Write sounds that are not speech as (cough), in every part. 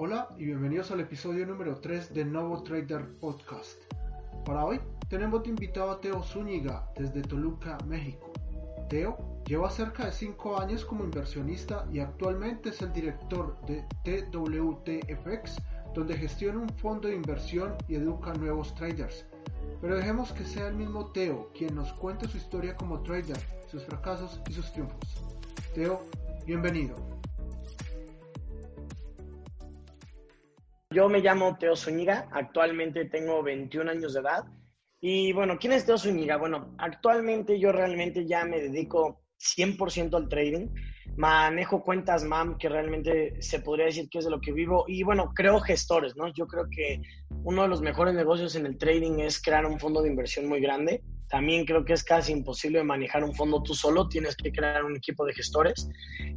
Hola y bienvenidos al episodio número 3 de Novo Trader Podcast. Para hoy tenemos de invitado a Teo Zúñiga desde Toluca, México. Teo lleva cerca de 5 años como inversionista y actualmente es el director de TWTFX, donde gestiona un fondo de inversión y educa a nuevos traders. Pero dejemos que sea el mismo Teo quien nos cuente su historia como trader, sus fracasos y sus triunfos. Teo, bienvenido. Yo me llamo Teo Zúñiga, actualmente tengo 21 años de edad. Y bueno, ¿quién es Teo Zúñiga? Bueno, actualmente yo realmente ya me dedico 100% al trading. Manejo cuentas MAM, que realmente se podría decir que es de lo que vivo. Y bueno, creo gestores, ¿no? Yo creo que uno de los mejores negocios en el trading es crear un fondo de inversión muy grande. También creo que es casi imposible manejar un fondo tú solo, tienes que crear un equipo de gestores.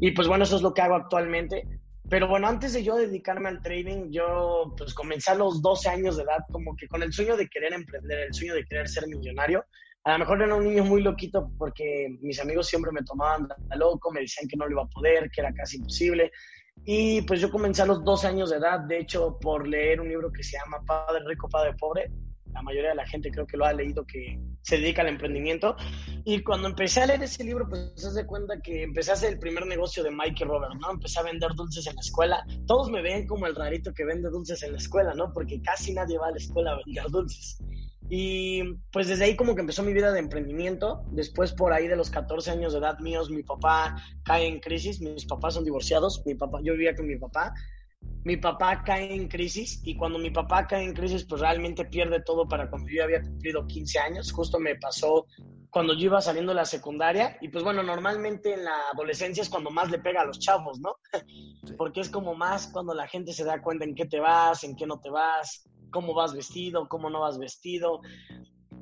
Y pues bueno, eso es lo que hago actualmente. Pero bueno, antes de yo dedicarme al trading, yo pues comencé a los 12 años de edad como que con el sueño de querer emprender, el sueño de querer ser millonario. A lo mejor era un niño muy loquito porque mis amigos siempre me tomaban loco, me decían que no lo iba a poder, que era casi imposible. Y pues yo comencé a los 12 años de edad, de hecho, por leer un libro que se llama Padre Rico, Padre Pobre, la mayoría de la gente creo que lo ha leído que se dedica al emprendimiento. Y cuando empecé a leer ese libro, pues se de cuenta que empecé a hacer el primer negocio de Mike Robert, ¿no? Empecé a vender dulces en la escuela. Todos me ven como el rarito que vende dulces en la escuela, ¿no? Porque casi nadie va a la escuela a vender dulces. Y pues desde ahí como que empezó mi vida de emprendimiento. Después por ahí de los 14 años de edad míos, mi papá cae en crisis. Mis papás son divorciados. Mi papá, yo vivía con mi papá mi papá cae en crisis y cuando mi papá cae en crisis, pues realmente pierde todo para cuando yo había cumplido 15 años. Justo me pasó cuando yo iba saliendo de la secundaria y pues bueno, normalmente en la adolescencia es cuando más le pega a los chavos, ¿no? (laughs) Porque es como más cuando la gente se da cuenta en qué te vas, en qué no te vas, cómo vas vestido, cómo no vas vestido.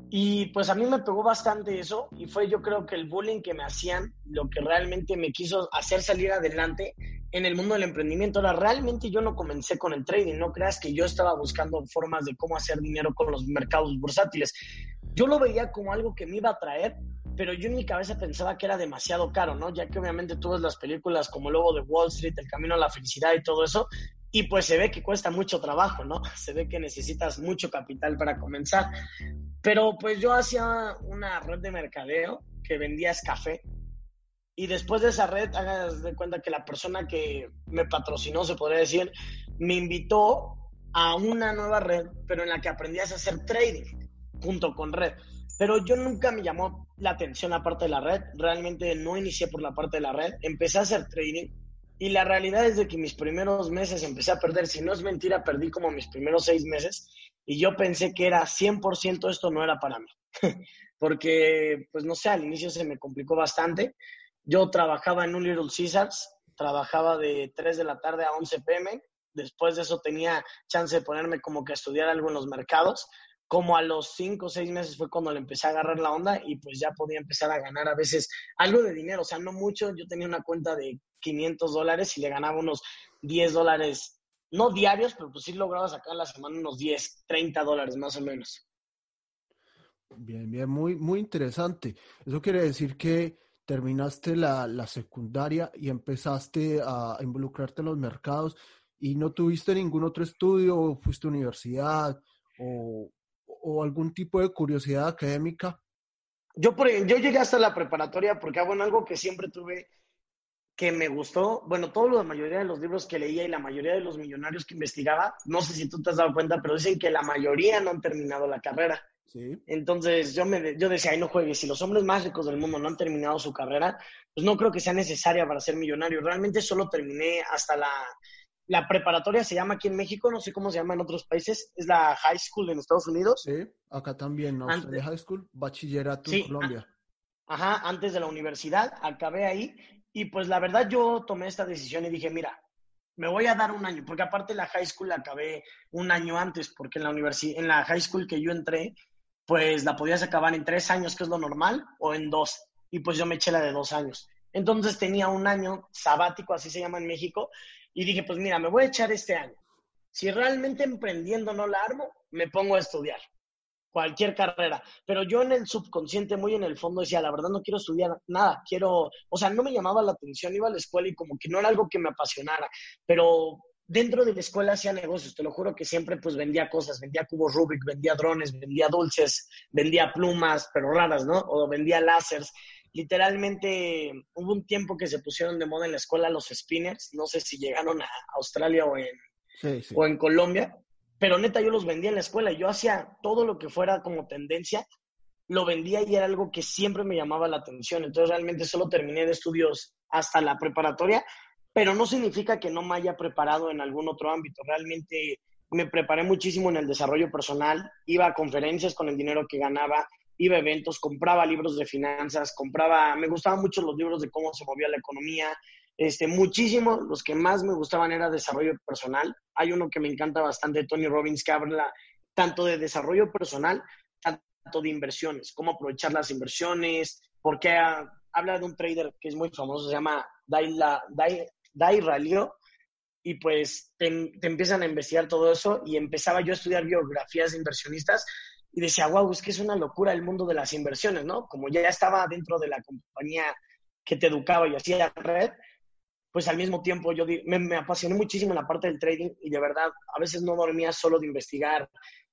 Y pues a mí me pegó bastante eso y fue yo creo que el bullying que me hacían lo que realmente me quiso hacer salir adelante en el mundo del emprendimiento. Ahora, realmente yo no comencé con el trading, no creas que yo estaba buscando formas de cómo hacer dinero con los mercados bursátiles. Yo lo veía como algo que me iba a traer, pero yo en mi cabeza pensaba que era demasiado caro, ¿no? Ya que obviamente tú las películas como Lobo de Wall Street, El Camino a la Felicidad y todo eso, y pues se ve que cuesta mucho trabajo, ¿no? (laughs) Se ve que necesitas mucho capital para comenzar. Pero pues yo hacía una red de mercadeo que vendía café y después de esa red, hagas de cuenta que la persona que me patrocinó, se podría decir, me invitó a una nueva red, pero en la que aprendías a hacer trading junto con red. Pero yo nunca me llamó la atención la parte de la red, realmente no inicié por la parte de la red, empecé a hacer trading y la realidad es de que mis primeros meses empecé a perder, si no es mentira, perdí como mis primeros seis meses y yo pensé que era 100% esto no era para mí, (laughs) porque pues no sé, al inicio se me complicó bastante yo trabajaba en un Little Caesars, trabajaba de 3 de la tarde a 11 pm. Después de eso tenía chance de ponerme como que a estudiar algo en los mercados. Como a los 5 o 6 meses fue cuando le empecé a agarrar la onda y pues ya podía empezar a ganar a veces algo de dinero. O sea, no mucho. Yo tenía una cuenta de 500 dólares y le ganaba unos 10 dólares, no diarios, pero pues sí lograba sacar la semana unos 10, 30 dólares más o menos. Bien, bien, muy, muy interesante. Eso quiere decir que terminaste la, secundaria y empezaste a involucrarte en los mercados y no tuviste ningún otro estudio, o fuiste a universidad o, algún tipo de curiosidad académica? Yo, por, yo llegué hasta la preparatoria porque, ah, bueno, algo que siempre tuve que me gustó, bueno, todo lo, la mayoría de los libros que leía y la mayoría de los millonarios que investigaba, no sé si tú te has dado cuenta, pero dicen que la mayoría no han terminado la carrera. Entonces yo, me, yo decía, ay, no juegues, si los hombres más ricos del mundo no han terminado su carrera, pues no creo que sea necesaria para ser millonario. Realmente solo terminé hasta la, la preparatoria, se llama aquí en México, no sé cómo se llama en otros países, es la high school en Estados Unidos. Sí, acá también, ¿no? Antes, high school, bachillerato en Colombia. Ajá, antes de la universidad, acabé ahí y pues la verdad yo tomé esta decisión y dije, mira, me voy a dar un año, porque aparte la high school la acabé un año antes, porque en la universidad, en la high school que yo entré, pues la podías acabar en tres años, que es lo normal, o en dos. Y pues yo me eché la de dos años. Entonces tenía un año sabático, así se llama en México, y dije, pues mira, me voy a echar este año. Si realmente emprendiendo no la armo, me pongo a estudiar cualquier carrera. Pero yo en el subconsciente, muy en el fondo, decía, la verdad no quiero estudiar nada, quiero, o sea, no me llamaba la atención, iba a la escuela y como que no era algo que me apasionara, pero dentro de la escuela hacía negocios, te lo juro que siempre pues vendía cosas, vendía cubos Rubik, vendía drones, vendía dulces, vendía plumas, pero raras, ¿no? O vendía láseres. Literalmente hubo un tiempo que se pusieron de moda en la escuela los spinners, no sé si llegaron a Australia o en, o en Colombia, pero neta yo los vendía en la escuela, yo hacía todo lo que fuera como tendencia, lo vendía y era algo que siempre me llamaba la atención, entonces realmente solo terminé de estudios hasta la preparatoria pero no significa que no me haya preparado en algún otro ámbito. Realmente me preparé muchísimo en el desarrollo personal, iba a conferencias con el dinero que ganaba, iba a eventos, compraba libros de finanzas, compraba, me gustaban mucho los libros de cómo se movía la economía, este, muchísimo, los que más me gustaban era desarrollo personal. Hay uno que me encanta bastante, Tony Robbins, que habla tanto de desarrollo personal, tanto de inversiones, cómo aprovechar las inversiones, porque habla de un trader que es muy famoso, se llama Dai, Dai Ralio, y pues te, empiezan a investigar todo eso y empezaba yo a estudiar biografías de inversionistas y decía, wow, es que es una locura el mundo de las inversiones, ¿no? Como ya estaba dentro de la compañía que te educaba y hacía red, pues al mismo tiempo yo me, me apasioné muchísimo en la parte del trading y de verdad a veces no dormía solo de investigar.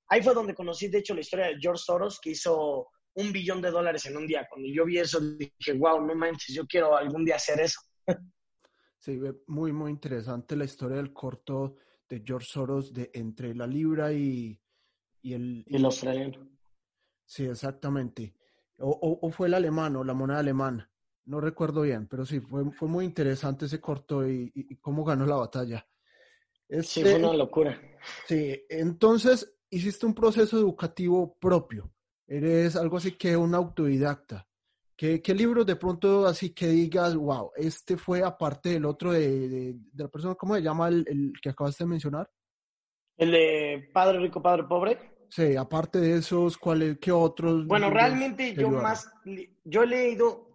Ahí fue donde conocí, de hecho, la historia de George Soros, que hizo un billón de dólares en un día. Cuando yo vi eso, dije, wow, no manches, yo quiero algún día hacer eso. Sí, muy, muy interesante la historia del corto de George Soros de entre la libra y, y el... Y el australiano. Sí, exactamente. O, o, fue el alemán o la moneda alemana. No recuerdo bien, pero sí, fue, fue muy interesante ese corto y, y, cómo ganó la batalla. sí, fue una locura. Sí, entonces hiciste un proceso educativo propio. Eres algo así que un autodidacta. ¿Qué, ¿Qué, libro de pronto así que digas, wow, este fue aparte del otro de, de, la persona, ¿cómo se llama el, el, que acabaste de mencionar? El de Padre Rico, Padre Pobre. Sí, aparte de esos, ¿cuáles, qué otros? Bueno, realmente yo más, yo he leído,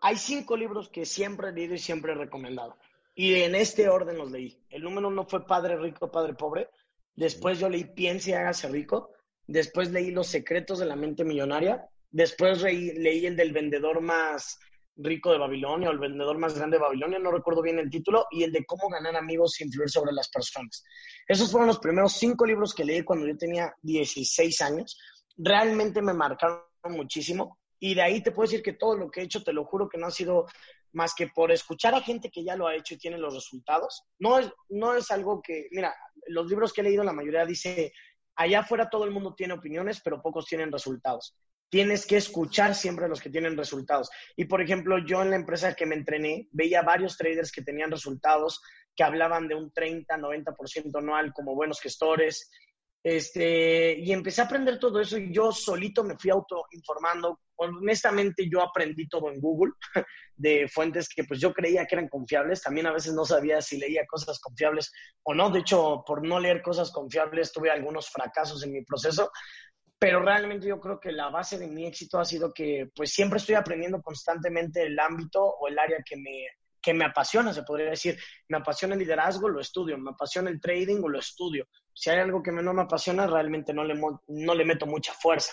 hay cinco libros que siempre he leído y siempre he recomendado. Y en este orden los leí. El número uno fue Padre Rico, Padre Pobre. Después yo leí Piense y hágase rico. Después leí Los secretos de la mente millonaria. Después leí el del vendedor más rico de Babilonia o el vendedor más grande de Babilonia, no recuerdo bien el título, y el de cómo ganar amigos e influir sobre las personas. Esos fueron los primeros cinco libros que leí cuando yo tenía 16 años. Realmente me marcaron muchísimo y de ahí te puedo decir que todo lo que he hecho, te lo juro que no ha sido más que por escuchar a gente que ya lo ha hecho y tiene los resultados. No es, no es algo que, mira, los libros que he leído, la mayoría dice, allá afuera todo el mundo tiene opiniones, pero pocos tienen resultados tienes que escuchar siempre a los que tienen resultados. Y por ejemplo, yo en la empresa que me entrené, veía varios traders que tenían resultados, que hablaban de un 30, 90% anual como buenos gestores. Este, y empecé a aprender todo eso y yo solito me fui autoinformando. Honestamente, yo aprendí todo en Google, (laughs) de fuentes que pues yo creía que eran confiables. También a veces no sabía si leía cosas confiables o no. De hecho, por no leer cosas confiables, tuve algunos fracasos en mi proceso pero realmente yo creo que la base de mi éxito ha sido que pues siempre estoy aprendiendo constantemente el ámbito o el área que me, que me apasiona, se podría decir. Me apasiona el liderazgo, lo estudio. Me apasiona el trading o lo estudio. Si hay algo que no me apasiona, realmente no le, no le meto mucha fuerza.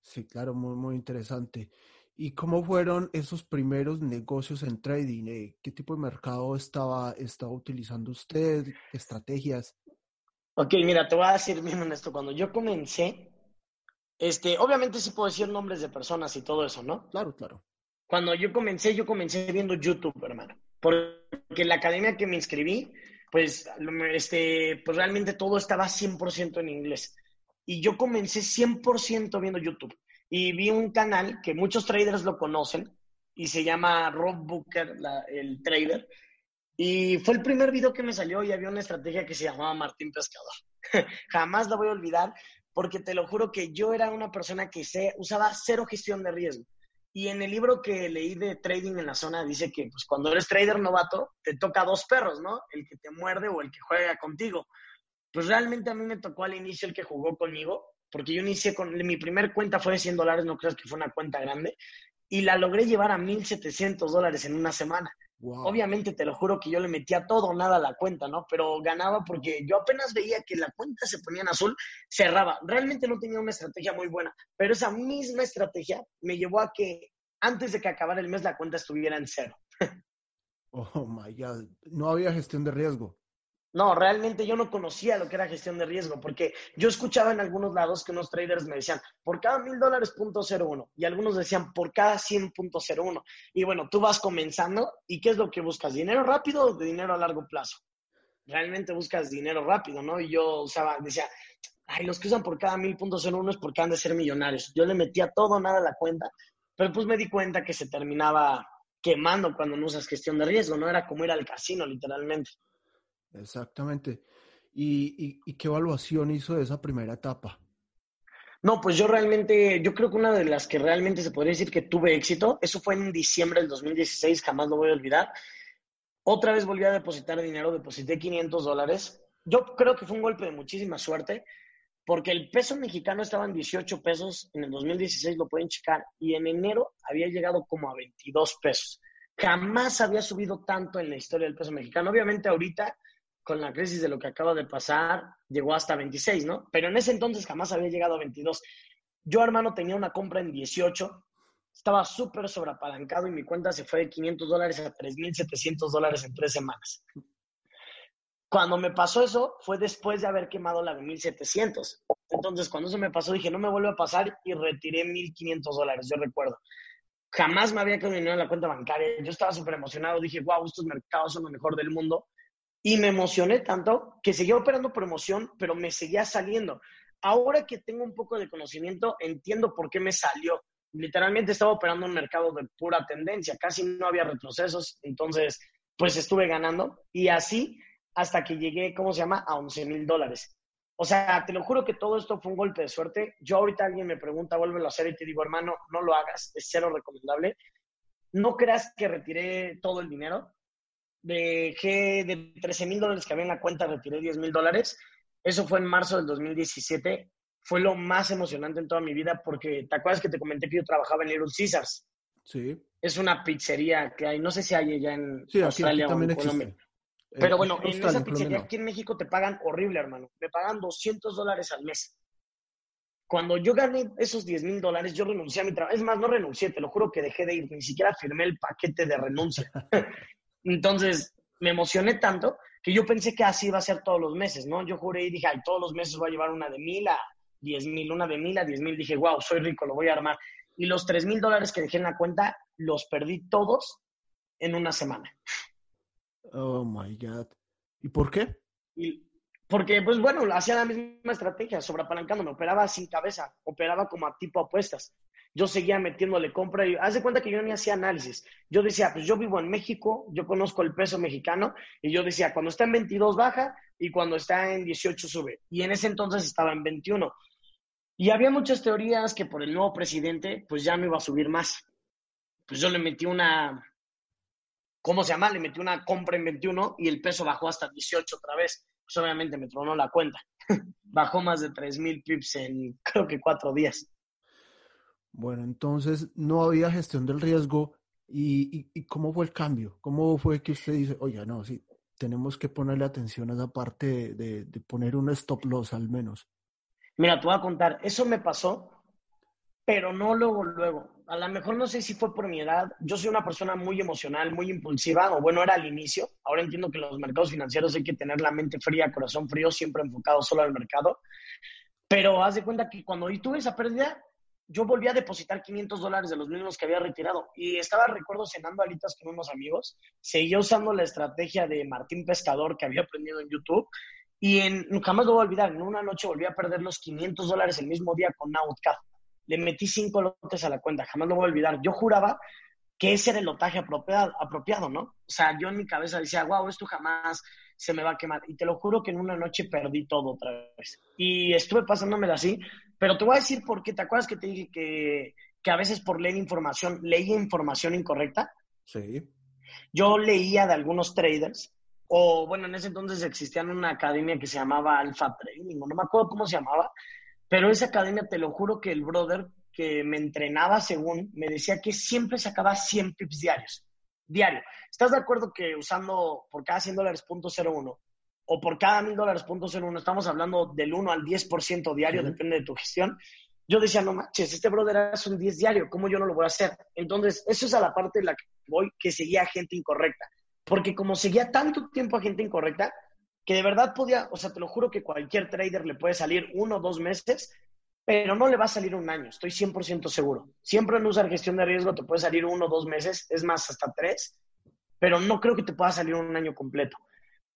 Sí, claro, muy, muy interesante. ¿Y cómo fueron esos primeros negocios en trading? Eh, ¿Qué tipo de mercado estaba, estaba utilizando usted? ¿Qué estrategias? Ok, mira, te voy a decir bien honesto. Cuando yo comencé, este, obviamente sí puedo decir nombres de personas y todo eso, ¿no? Claro, claro. Cuando yo comencé, yo comencé viendo YouTube, hermano. Porque la academia que me inscribí, pues, este, pues realmente todo estaba 100% en inglés. Y yo comencé 100% viendo YouTube. Y vi un canal que muchos traders lo conocen y se llama Rob Booker, el trader. Y fue el primer video que me salió y había una estrategia que se llamaba Martín Pescador. (laughs) Jamás la voy a olvidar porque te lo juro que yo era una persona que se, usaba cero gestión de riesgo. Y en el libro que leí de trading en la zona dice que pues, cuando eres trader novato te toca dos perros, ¿no? El que te muerde o el que juega contigo. Pues realmente a mí me tocó al inicio el que jugó conmigo, porque yo inicié con, mi primer cuenta fue de 100 dólares, no creas que fue una cuenta grande, y la logré llevar a 1.700 dólares en una semana. Obviamente te lo juro que yo le metía todo o nada a la cuenta, ¿no? Pero ganaba porque yo apenas veía que la cuenta se ponía en azul, cerraba. Realmente no tenía una estrategia muy buena, pero esa misma estrategia me llevó a que antes de que acabara el mes la cuenta estuviera en cero. oh my God, no había gestión de riesgo. No, realmente yo no conocía lo que era gestión de riesgo, porque yo escuchaba en algunos lados que unos traders me decían, por cada mil dólares punto cero uno, y algunos decían, por cada cien punto cero uno. Y bueno, tú vas comenzando, ¿y qué es lo que buscas? ¿Dinero rápido o dinero a largo plazo? Realmente buscas dinero rápido, ¿no? Y yo usaba, decía, ay, los que usan por cada mil punto cero uno es porque han de ser millonarios. Yo le metía todo, nada a la cuenta, pero pues me di cuenta que se terminaba quemando cuando no usas gestión de riesgo, ¿no? Era como ir al casino, literalmente. Exactamente. ¿Y, qué evaluación hizo de esa primera etapa? No, pues yo realmente, yo creo que una de las que realmente se podría decir que tuve éxito, eso fue en diciembre del 2016, jamás lo voy a olvidar. Otra vez volví a depositar dinero, deposité 500 dólares. Yo creo que fue un golpe de muchísima suerte, porque el peso mexicano estaba en 18 pesos, en el 2016 lo pueden checar, y en enero había llegado como a 22 pesos. Jamás había subido tanto en la historia del peso mexicano. Obviamente ahorita con la crisis de lo que acaba de pasar, llegó hasta 26, ¿no? Pero en ese entonces jamás había llegado a 22. Yo, hermano, tenía una compra en 18, estaba súper sobreapalancado y mi cuenta se fue de 500 dólares a 3.700 dólares en tres semanas. Cuando me pasó eso, fue después de haber quemado la de 1.700. Entonces, cuando eso me pasó, dije, no me vuelve a pasar y retiré 1.500 dólares, yo recuerdo. Jamás me había dinero en la cuenta bancaria. Yo estaba súper emocionado. Dije, wow, estos mercados son lo mejor del mundo. Y me emocioné tanto que seguía operando por emoción, pero me seguía saliendo. Ahora que tengo un poco de conocimiento, entiendo por qué me salió. Literalmente estaba operando un mercado de pura tendencia, casi no había retrocesos, entonces pues estuve ganando y así hasta que llegué, ¿cómo se llama?, a 11 mil dólares. O sea, te lo juro que todo esto fue un golpe de suerte. Yo ahorita alguien me pregunta, vuélvelo a hacer y te digo, hermano, no lo hagas, es cero recomendable. No creas que retiré todo el dinero dejé de 13 mil dólares que había en la cuenta, retiré 10 mil dólares. Eso fue en marzo del 2017. Fue lo más emocionante en toda mi vida porque, ¿te acuerdas que te comenté que yo trabajaba en Little Caesars? Sí. Es una pizzería que hay, no sé si hay ya en sí, Australia aquí, o en Colombia. Pero bueno, en esa pizzería aquí en México te pagan horrible, hermano. Me pagan 200 dólares al mes. Cuando yo gané esos 10 mil dólares, yo renuncié a mi trabajo. Es más, no renuncié, te lo juro que dejé de ir. Ni siquiera firmé el paquete de renuncia. (laughs) Entonces, me emocioné tanto que yo pensé que así iba a ser todos los meses, ¿no? Yo juré y dije, ay, todos los meses voy a llevar una de mil a diez mil, una de mil a diez mil. Dije, wow, soy rico, lo voy a armar. Y los tres mil dólares que dejé en la cuenta, los perdí todos en una semana. Oh, my God. ¿Y por qué? porque, pues bueno, hacía la misma estrategia, me operaba sin cabeza, operaba como a tipo apuestas yo seguía metiéndole compra y haz de cuenta que yo ni hacía análisis. Yo decía, pues yo vivo en México, yo conozco el peso mexicano y yo decía, cuando está en 22 baja y cuando está en 18 sube. Y en ese entonces estaba en 21. Y había muchas teorías que por el nuevo presidente, pues ya no iba a subir más. Pues yo le metí una, ¿cómo se llama? Le metí una compra en 21 y el peso bajó hasta 18 otra vez. Pues obviamente me tronó la cuenta. (laughs) bajó más de 3 mil pips en creo que cuatro días. Bueno, entonces no había gestión del riesgo. ¿Y, y, cómo fue el cambio? ¿Cómo fue que usted dice, oye, no, sí, tenemos que ponerle atención a esa parte de, poner un stop loss al menos? Mira, te voy a contar, eso me pasó, pero no luego, luego. A lo mejor no sé si fue por mi edad. Yo soy una persona muy emocional, muy impulsiva, o bueno, era al inicio. Ahora entiendo que los mercados financieros hay que tener la mente fría, corazón frío, siempre enfocado solo al mercado. Pero haz de cuenta que cuando tuve esa pérdida, yo volví a depositar 500 dólares de los mismos que había retirado. Y estaba, recuerdo, cenando alitas con unos amigos. Seguía usando la estrategia de Martín Pescador que había aprendido en YouTube. Y en, jamás lo voy a olvidar, en una noche volví a perder los 500 dólares el mismo día con Outcast. Le metí cinco lotes a la cuenta, jamás lo voy a olvidar. Yo juraba que ese era el lotaje apropiado, apropiado, ¿no? O sea, yo en mi cabeza decía, wow, esto jamás se me va a quemar. Y te lo juro que en una noche perdí todo otra vez. Y estuve pasándomela así, pero te voy a decir por qué. ¿Te acuerdas que te dije que, que a veces por leer información, leía información incorrecta? Sí. Yo leía de algunos traders, o bueno, en ese entonces existía una academia que se llamaba Alpha Trading, no me acuerdo cómo se llamaba, pero esa academia, te lo juro que el brother que me entrenaba según, me decía que siempre sacaba 100 pips diarios. Diario. ¿Estás de acuerdo que usando por cada 100 dólares punto 01 o por cada 1000 dólares punto 01, estamos hablando del 1 al 10% diario, depende de tu gestión? Yo decía, no manches, este brother hace un 10 diario, ¿cómo yo no lo voy a hacer? Entonces, eso es a la parte de la que voy, que seguía gente incorrecta. Porque como seguía tanto tiempo a gente incorrecta, que de verdad podía, o sea, te lo juro que cualquier trader le puede salir uno o dos meses, pero no le va a salir un año, estoy 100% seguro. Siempre en usar gestión de riesgo te puede salir uno o dos meses, es más, hasta tres, pero no creo que te pueda salir un año completo.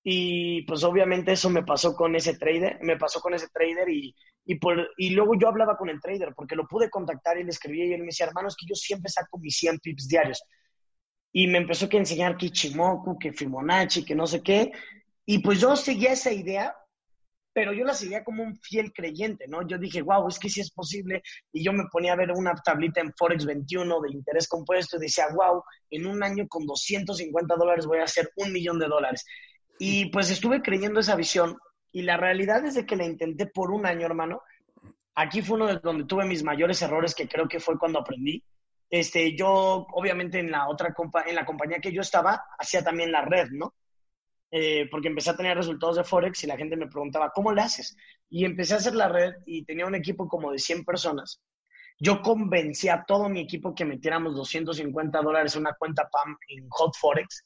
Y pues obviamente eso me pasó con ese trader, me pasó con ese trader y, y, por, y luego yo hablaba con el trader porque lo pude contactar y le escribí y él me decía, hermano, es que yo siempre saco mis 100 pips diarios. Y me empezó a enseñar que Ichimoku, que Fibonacci, que no sé qué. Y pues yo seguía esa idea, pero yo la seguía como un fiel creyente, ¿no? Yo dije, wow, es que sí es posible. Y yo me ponía a ver una tablita en Forex 21 de interés compuesto y decía, wow, en un año con 250 dólares voy a hacer un millón de dólares. Y pues estuve creyendo esa visión y la realidad es de que la intenté por un año, hermano. Aquí fue uno de donde tuve mis mayores errores, que creo que fue cuando aprendí. Este, yo, obviamente, en la otra compa en la compañía que yo estaba, hacía también la red, ¿no? Eh, porque empecé a tener resultados de Forex y la gente me preguntaba, ¿cómo le haces? Y empecé a hacer la red y tenía un equipo como de 100 personas. Yo convencí a todo mi equipo que metiéramos 250 dólares en una cuenta PAM en Hot Forex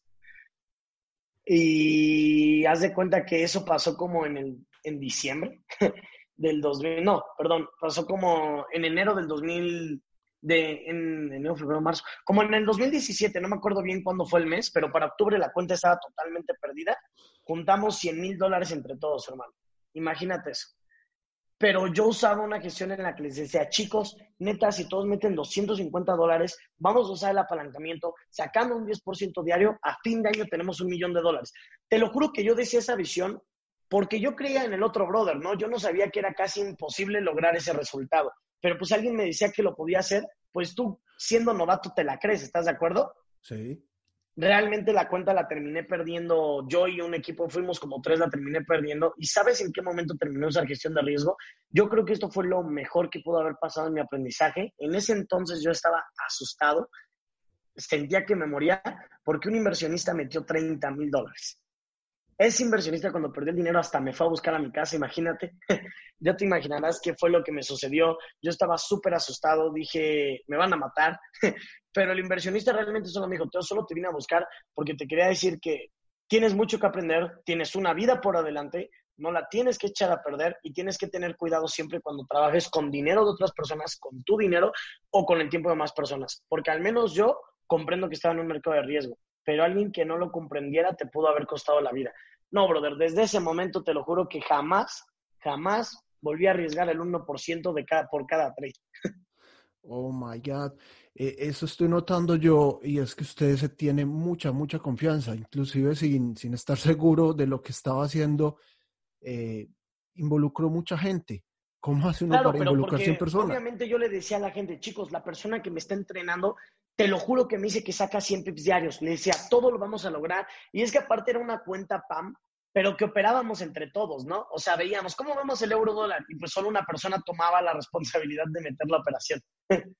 y haz de cuenta que eso pasó como en, el, en diciembre (laughs) del 2000, no, perdón, pasó como en enero del 2000, de, en enero, febrero, marzo, como en el 2017, no me acuerdo bien cuándo fue el mes, pero para octubre la cuenta estaba totalmente perdida. Juntamos 100 mil dólares entre todos, hermano. Imagínate eso pero yo usaba una gestión en la que les decía, chicos, neta, si todos meten 250 dólares, vamos a usar el apalancamiento, sacando un 10% diario, a fin de año tenemos un millón de dólares. Te lo juro que yo decía esa visión porque yo creía en el otro brother, ¿no? Yo no sabía que era casi imposible lograr ese resultado, pero pues alguien me decía que lo podía hacer, pues tú, siendo novato, te la crees, ¿estás de acuerdo? Sí realmente la cuenta la terminé perdiendo yo y un equipo, fuimos como tres, la terminé perdiendo. ¿Y sabes en qué momento terminó esa gestión de riesgo? Yo creo que esto fue lo mejor que pudo haber pasado en mi aprendizaje. En ese entonces yo estaba asustado, sentía que me moría porque un inversionista metió 30 mil dólares. Ese inversionista cuando perdió el dinero hasta me fue a buscar a mi casa, imagínate. (laughs) ya te imaginarás qué fue lo que me sucedió. Yo estaba súper asustado, dije, me van a matar. (laughs) Pero el inversionista realmente solo me dijo, yo solo te vine a buscar porque te quería decir que tienes mucho que aprender, tienes una vida por adelante, no la tienes que echar a perder y tienes que tener cuidado siempre cuando trabajes con dinero de otras personas, con tu dinero o con el tiempo de más personas. Porque al menos yo comprendo que estaba en un mercado de riesgo, pero alguien que no lo comprendiera te pudo haber costado la vida. No, brother, desde ese momento te lo juro que jamás, jamás volví a arriesgar el 1% de cada, por cada trade. Oh my God. Eh, eso estoy notando yo y es que usted se tiene mucha, mucha confianza, inclusive sin, sin estar seguro de lo que estaba haciendo, eh, involucró mucha gente. ¿Cómo hace uno para involucrar 100 personas? Obviamente yo le decía a la gente, chicos, la persona que me está entrenando, te lo juro que me dice que saca 100 pips diarios. Le decía, todo lo vamos a lograr. Y es que aparte era una cuenta PAM, pero que operábamos entre todos, ¿no? O sea, veíamos, ¿cómo vemos el euro dólar? Y pues solo una persona tomaba la responsabilidad de meter la operación. (laughs)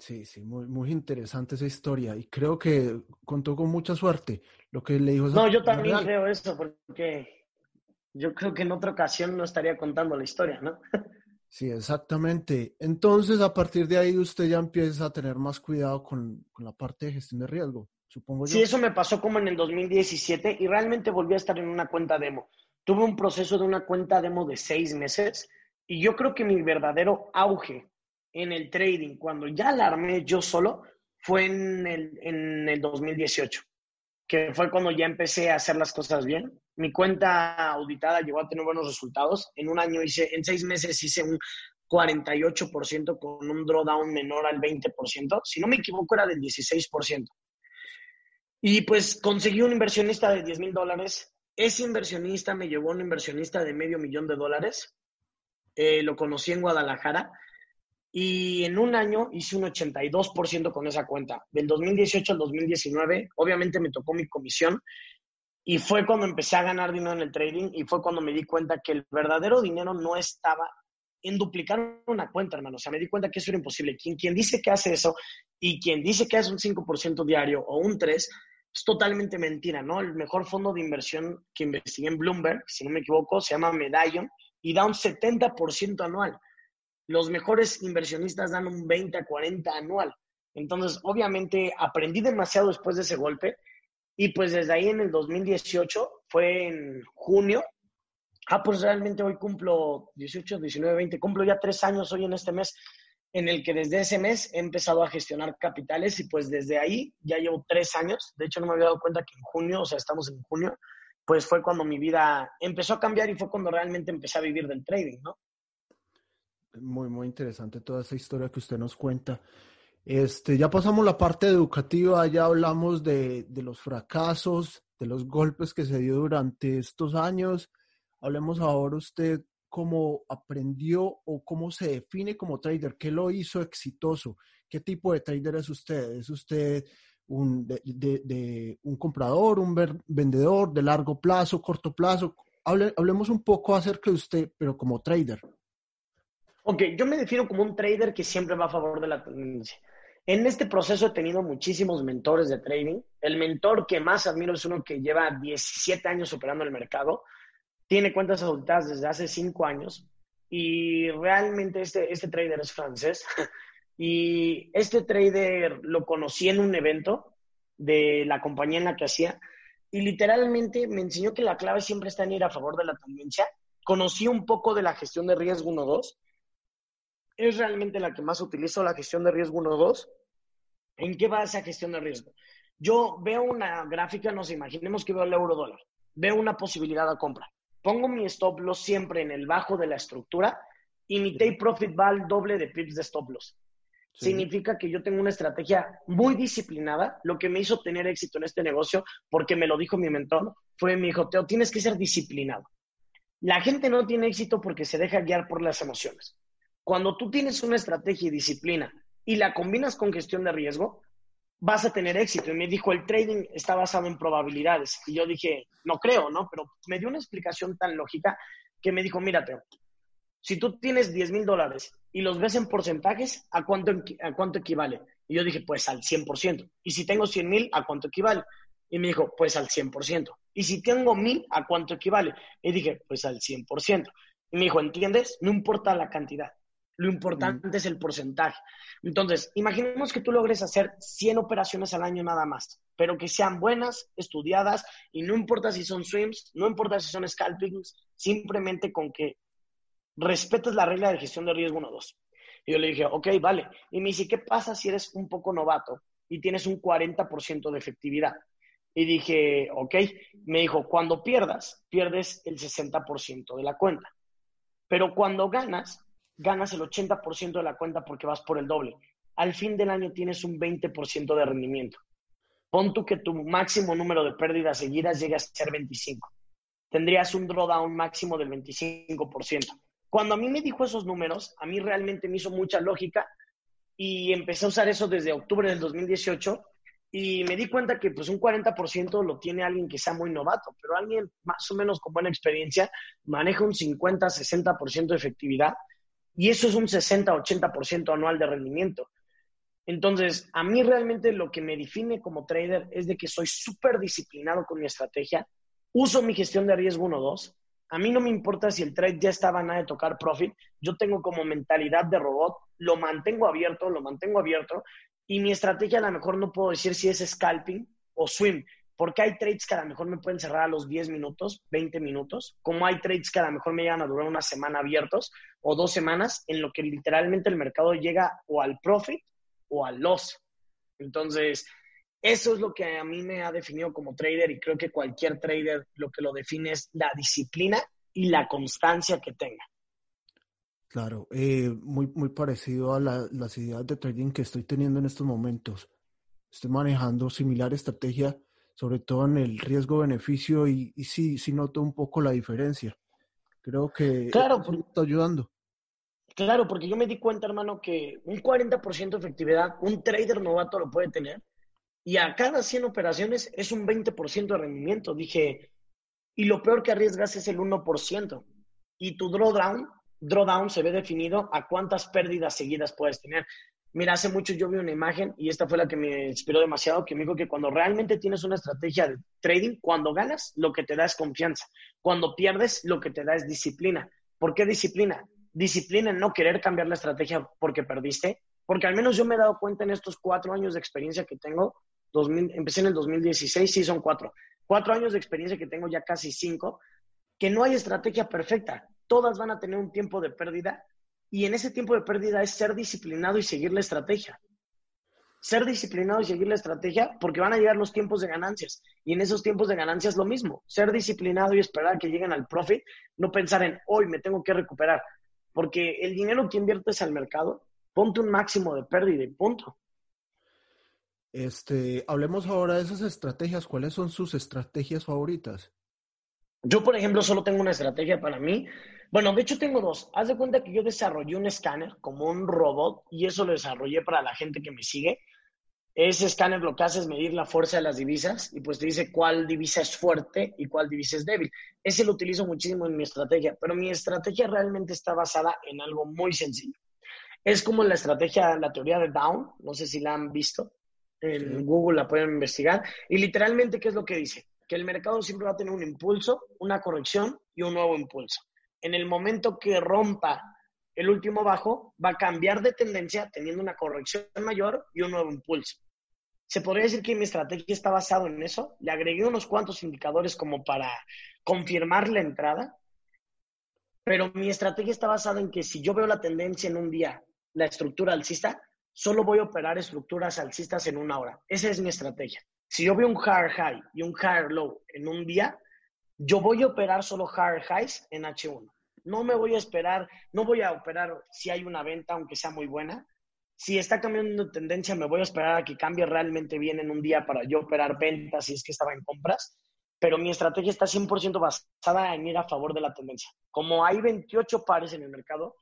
Sí, sí, muy, muy interesante esa historia y creo que contó con mucha suerte. Lo que le dijo. No, yo también creo eso porque yo creo que en otra ocasión no estaría contando la historia, ¿no? (laughs) Sí, exactamente. Entonces, a partir de ahí usted ya empieza a tener más cuidado con, con la parte de gestión de riesgo, supongo yo. Sí, eso me pasó como en el 2017 y realmente volví a estar en una cuenta demo. Tuve un proceso de una cuenta demo de seis meses y yo creo que mi verdadero auge en el trading, cuando ya la armé yo solo, fue en el, en el 2018, que fue cuando ya empecé a hacer las cosas bien. Mi cuenta auditada llegó a tener buenos resultados. En un año hice, en seis meses hice un 48% con un drawdown menor al 20%. Si no me equivoco, era del 16%. Y pues conseguí un inversionista de 10 mil dólares. Ese inversionista me llevó a un inversionista de medio millón de dólares. Eh, lo conocí en Guadalajara y en un año hice un 82% con esa cuenta. Del 2018 al 2019, obviamente me tocó mi comisión y fue cuando empecé a ganar dinero en el trading y fue cuando me di cuenta que el verdadero dinero no estaba en duplicar una cuenta, hermano. O sea, me di cuenta que eso era imposible. Quien, quien dice que hace eso y quien dice que hace un 5% diario o un 3%, es totalmente mentira, ¿no? El mejor fondo de inversión que investigué en Bloomberg, si no me equivoco, se llama Medallion y da un 70% anual los mejores inversionistas dan un 20 a 40 anual. Entonces, obviamente, aprendí demasiado después de ese golpe Y pues desde ahí en el 2018, fue en junio, ah, pues realmente hoy cumplo 18, 19, 20, cumplo ya tres años hoy en este mes, en el que desde ese mes he empezado a gestionar capitales y pues desde ahí ya llevo tres años. De hecho, no me había dado cuenta que en junio, o sea, estamos en junio, pues fue cuando mi vida empezó a cambiar y fue cuando realmente empecé a vivir del trading, ¿no? Muy, muy interesante toda esa historia que usted nos cuenta. Este, ya pasamos la parte educativa, ya hablamos de, de los fracasos, de los golpes que se dio durante estos años. Hablemos ahora usted cómo aprendió o cómo se define como trader, qué lo hizo exitoso, qué tipo de trader es usted. ¿Es usted un, de, un comprador, un vendedor de largo plazo, corto plazo? hablemos un poco acerca de usted, pero como trader. Ok, yo me defino como un trader que siempre va a favor de la tendencia. En este proceso he tenido muchísimos mentores de trading. El mentor que más admiro es uno que lleva 17 años operando el mercado. Tiene cuentas adultas desde hace 5 años y realmente este, este trader es francés. (laughs) Y este trader lo conocí en un evento de la compañía en la que hacía y literalmente me enseñó que la clave siempre está en ir a favor de la tendencia. Conocí un poco de la gestión de riesgo 1-2 es realmente la que más utilizo, la gestión de riesgo 1-2. ¿En qué va esa gestión de riesgo? Yo veo una gráfica, nos imaginemos que veo el euro dólar, veo una posibilidad de compra. Pongo mi stop loss siempre en el bajo de la estructura y mi take profit va al doble de pips de stop loss. Significa que yo tengo una estrategia muy disciplinada. Lo que me hizo tener éxito en este negocio, porque me lo dijo mi mentor, fue mi hijo, Teo, tienes que ser disciplinado. La gente no tiene éxito porque se deja guiar por las emociones. Cuando tú tienes una estrategia y disciplina y la combinas con gestión de riesgo, vas a tener éxito. Y me dijo, el trading está basado en probabilidades. Y yo dije, no creo, ¿no? Pero me dio una explicación tan lógica que me dijo, mírate, si tú tienes 10 mil dólares y los ves en porcentajes, ¿a cuánto, ¿a cuánto equivale? Y yo dije, pues al 100%. Y si tengo 100 mil, ¿a cuánto equivale? Y me dijo, pues al 100%. Y si tengo mil, ¿a cuánto equivale? Y dije, pues al 100%. Y me dijo, ¿entiendes? No importa la cantidad. Lo importante es el porcentaje. Entonces, imaginemos que tú logres hacer 100 operaciones al año nada más, pero que sean buenas, estudiadas, y no importa si son swims, no importa si son scalpings, simplemente con que respetes la regla de gestión de riesgo 1-2. Y yo le dije, ok, vale. Y me dice, ¿qué pasa si eres un poco novato y tienes un 40% de efectividad? Y dije, ok. Me dijo, cuando pierdas, pierdes el 60% de la cuenta. Pero cuando ganas, ganas el 80% de la cuenta porque vas por el doble. Al fin del año tienes un 20% de rendimiento. Pon tú que tu máximo número de pérdidas seguidas llegue a ser 25. Tendrías un drawdown máximo del 25%. Cuando a mí me dijo esos números, a mí realmente me hizo mucha lógica y empecé a usar eso desde octubre del 2018 y me di cuenta que pues un 40% lo tiene alguien que sea muy novato, pero alguien más o menos con buena experiencia maneja un 50-60% de efectividad y eso es un 60-80% anual de rendimiento. Entonces, a mí realmente lo que me define como trader es de que soy súper disciplinado con mi estrategia, uso mi gestión de riesgo 1-2. A mí no me importa si el trade ya estaba nada de tocar profit, yo tengo como mentalidad de robot, lo mantengo abierto, lo mantengo abierto, y mi estrategia a lo mejor no puedo decir si es scalping o swim, porque hay trades que a lo mejor me pueden cerrar a los 10 minutos, 20 minutos, como hay trades que a lo mejor me llegan a durar una semana abiertos o dos semanas, en lo que literalmente el mercado llega o al profit o al loss. Entonces, eso es lo que a mí me ha definido como trader y creo que cualquier trader lo que lo define es la disciplina y la constancia que tenga. Claro, eh, muy, muy parecido a las ideas de trading que estoy teniendo en estos momentos. Estoy manejando similar estrategia sobre todo en el riesgo-beneficio y, sí, sí noto un poco la diferencia. Creo que claro, está ayudando. Claro, porque yo me di cuenta, hermano, que un 40% de efectividad, un trader novato lo puede tener, y a cada 100 operaciones es un 20% de rendimiento. Dije, y lo peor que arriesgas es el 1%. Y tu drawdown, drawdown se ve definido a cuántas pérdidas seguidas puedes tener. Mira, hace mucho yo vi una imagen y esta fue la que me inspiró demasiado, que me dijo que cuando realmente tienes una estrategia de trading, cuando ganas, lo que te da es confianza. Cuando pierdes, lo que te da es disciplina. ¿Por qué disciplina? Disciplina en no querer cambiar la estrategia porque perdiste. Porque al menos yo me he dado cuenta en estos cuatro años de experiencia que tengo empecé en el 2016, sí, son cuatro. Cuatro años de experiencia que tengo ya casi cinco, que no hay estrategia perfecta. Todas van a tener un tiempo de pérdida y en ese tiempo de pérdida es ser disciplinado y seguir la estrategia. Ser disciplinado y seguir la estrategia porque van a llegar los tiempos de ganancias. Y en esos tiempos de ganancias lo mismo. Ser disciplinado y esperar que lleguen al profit, no pensar en hoy me tengo que recuperar. Porque el dinero que inviertes al mercado, ponte un máximo de pérdida y punto. Este, hablemos ahora de esas estrategias. ¿Cuáles son sus estrategias favoritas? Yo, por ejemplo, solo tengo una estrategia para mí. Bueno, de hecho tengo dos. Haz de cuenta que yo desarrollé un escáner como un robot y eso lo desarrollé para la gente que me sigue. Ese escáner lo que hace es medir la fuerza de las divisas y pues te dice cuál divisa es fuerte y cuál divisa es débil. Ese lo utilizo muchísimo en mi estrategia, pero mi estrategia realmente está basada en algo muy sencillo. Es como la estrategia, la teoría de Down, no sé si la han visto en Google la pueden investigar. Y literalmente, ¿qué es lo que dice? Que el mercado siempre va a tener un impulso, una corrección y un nuevo impulso. En el momento que rompa el último bajo, va a cambiar de tendencia teniendo una corrección mayor y un nuevo impulso. Se podría decir que mi estrategia está basada en eso. Le agregué unos cuantos indicadores como para confirmar la entrada, pero mi estrategia está basada en que si yo veo la tendencia en un día, la estructura alcista, solo voy a operar estructuras alcistas en una hora. Esa es mi estrategia. Si yo veo un hard high y un hard low en un día, yo voy a operar solo hard highs en H1. No me voy a esperar, no voy a operar si hay una venta, aunque sea muy buena. Si está cambiando de tendencia, me voy a esperar a que cambie realmente bien en un día para yo operar ventas si es que estaba en compras. Pero mi estrategia está 100% basada en ir a favor de la tendencia. Como hay 28 pares en el mercado,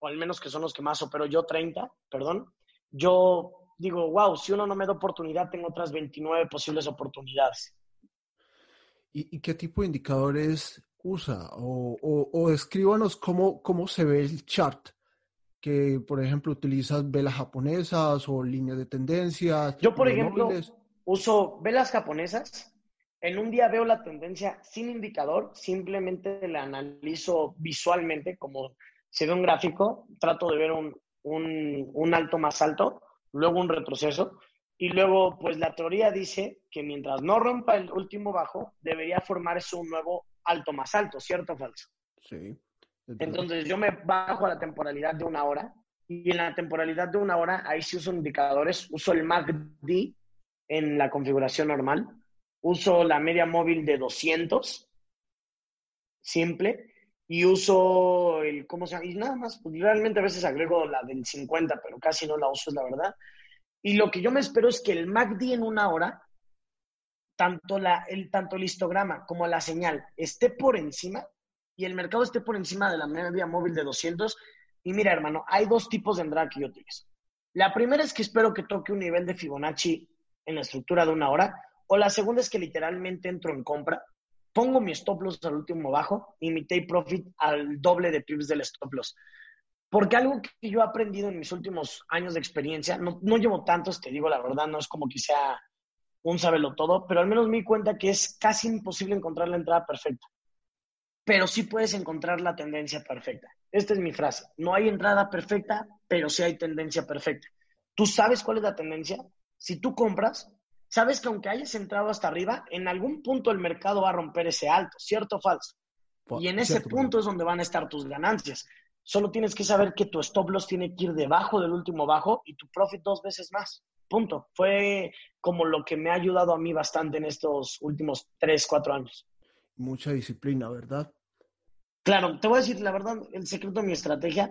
o al menos que son los que más opero yo, 30, perdón, yo digo, wow, si uno no me da oportunidad, tengo otras 29 posibles oportunidades. ¿Y, qué tipo de indicadores usa? O, o, escríbanos cómo, cómo se ve el chart. Que, por ejemplo, utilizas velas japonesas o líneas de tendencia. Yo, por ejemplo, uso velas japonesas. En un día veo la tendencia sin indicador, simplemente la analizo visualmente, como se ve un gráfico, trato de ver un, un, alto más alto, luego un retroceso, y luego, pues la teoría dice que mientras no rompa el último bajo, debería formarse un nuevo alto más alto, ¿cierto o falso? Sí. Entonces yo me bajo a la temporalidad de una hora y en la temporalidad de una hora ahí sí uso indicadores, uso el MACD en la configuración normal, uso la media móvil de 200, simple, y uso el, ¿cómo se llama? Y nada más, pues realmente a veces agrego la del 50, pero casi no la uso, es la verdad. Y lo que yo me espero es que el MACD en una hora, tanto, la, el, tanto el histograma como la señal esté por encima y el mercado esté por encima de la media móvil de 200. Y mira, hermano, hay dos tipos de entrada que yo utilizo. La primera es que espero que toque un nivel de Fibonacci en la estructura de una hora, o la segunda es que literalmente entro en compra pongo mi stop loss al último bajo y mi take profit al doble de pips del stop loss. Porque algo que yo he aprendido en mis últimos años de experiencia, no, no llevo tantos, te digo la verdad, no es como que sea un sabelo todo, pero al menos me di cuenta que es casi imposible encontrar la entrada perfecta. Pero sí puedes encontrar la tendencia perfecta. Esta es mi frase. No hay entrada perfecta, pero sí hay tendencia perfecta. ¿Tú sabes cuál es la tendencia? Si tú compras, sabes que aunque hayas entrado hasta arriba, en algún punto el mercado va a romper ese alto, ¿cierto o falso? Y en ese punto es donde van a estar tus ganancias. Solo tienes que saber que tu stop loss tiene que ir debajo del último bajo y tu profit dos veces más. Punto. Fue como lo que me ha ayudado a mí bastante en estos últimos tres, cuatro años. Mucha disciplina, ¿verdad? Claro, te voy a decir la verdad, el secreto de mi estrategia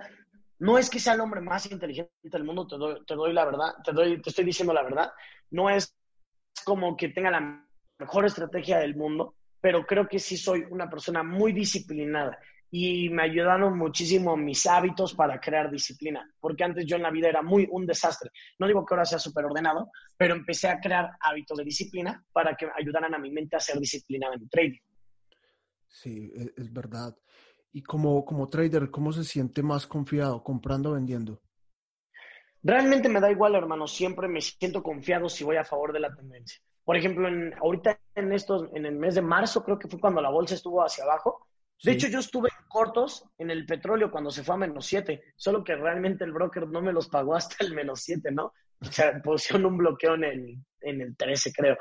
no es que sea el hombre más inteligente del mundo, te doy, te doy la verdad, te, doy, te estoy diciendo la verdad. No es como que tenga la mejor estrategia del mundo, pero creo que sí soy una persona muy disciplinada y me ayudaron muchísimo mis hábitos para crear disciplina, porque antes yo en la vida era muy un desastre. No digo que ahora sea súper ordenado, pero empecé a crear hábitos de disciplina para que ayudaran a mi mente a ser disciplinada en el trading. Sí, e, es verdad. Y como, como trader, ¿cómo se siente más confiado comprando o vendiendo? Realmente me da igual, hermano. Siempre me siento confiado si voy a favor de la tendencia. Por ejemplo, en, ahorita en estos, en el mes de marzo, creo que fue cuando la bolsa estuvo hacia abajo. De hecho, yo estuve cortos en el petróleo cuando se fue a menos 7, solo que realmente el broker no me los pagó hasta el menos 7, ¿no? O sea, (laughs) pusieron un bloqueo en el, en el 13, creo.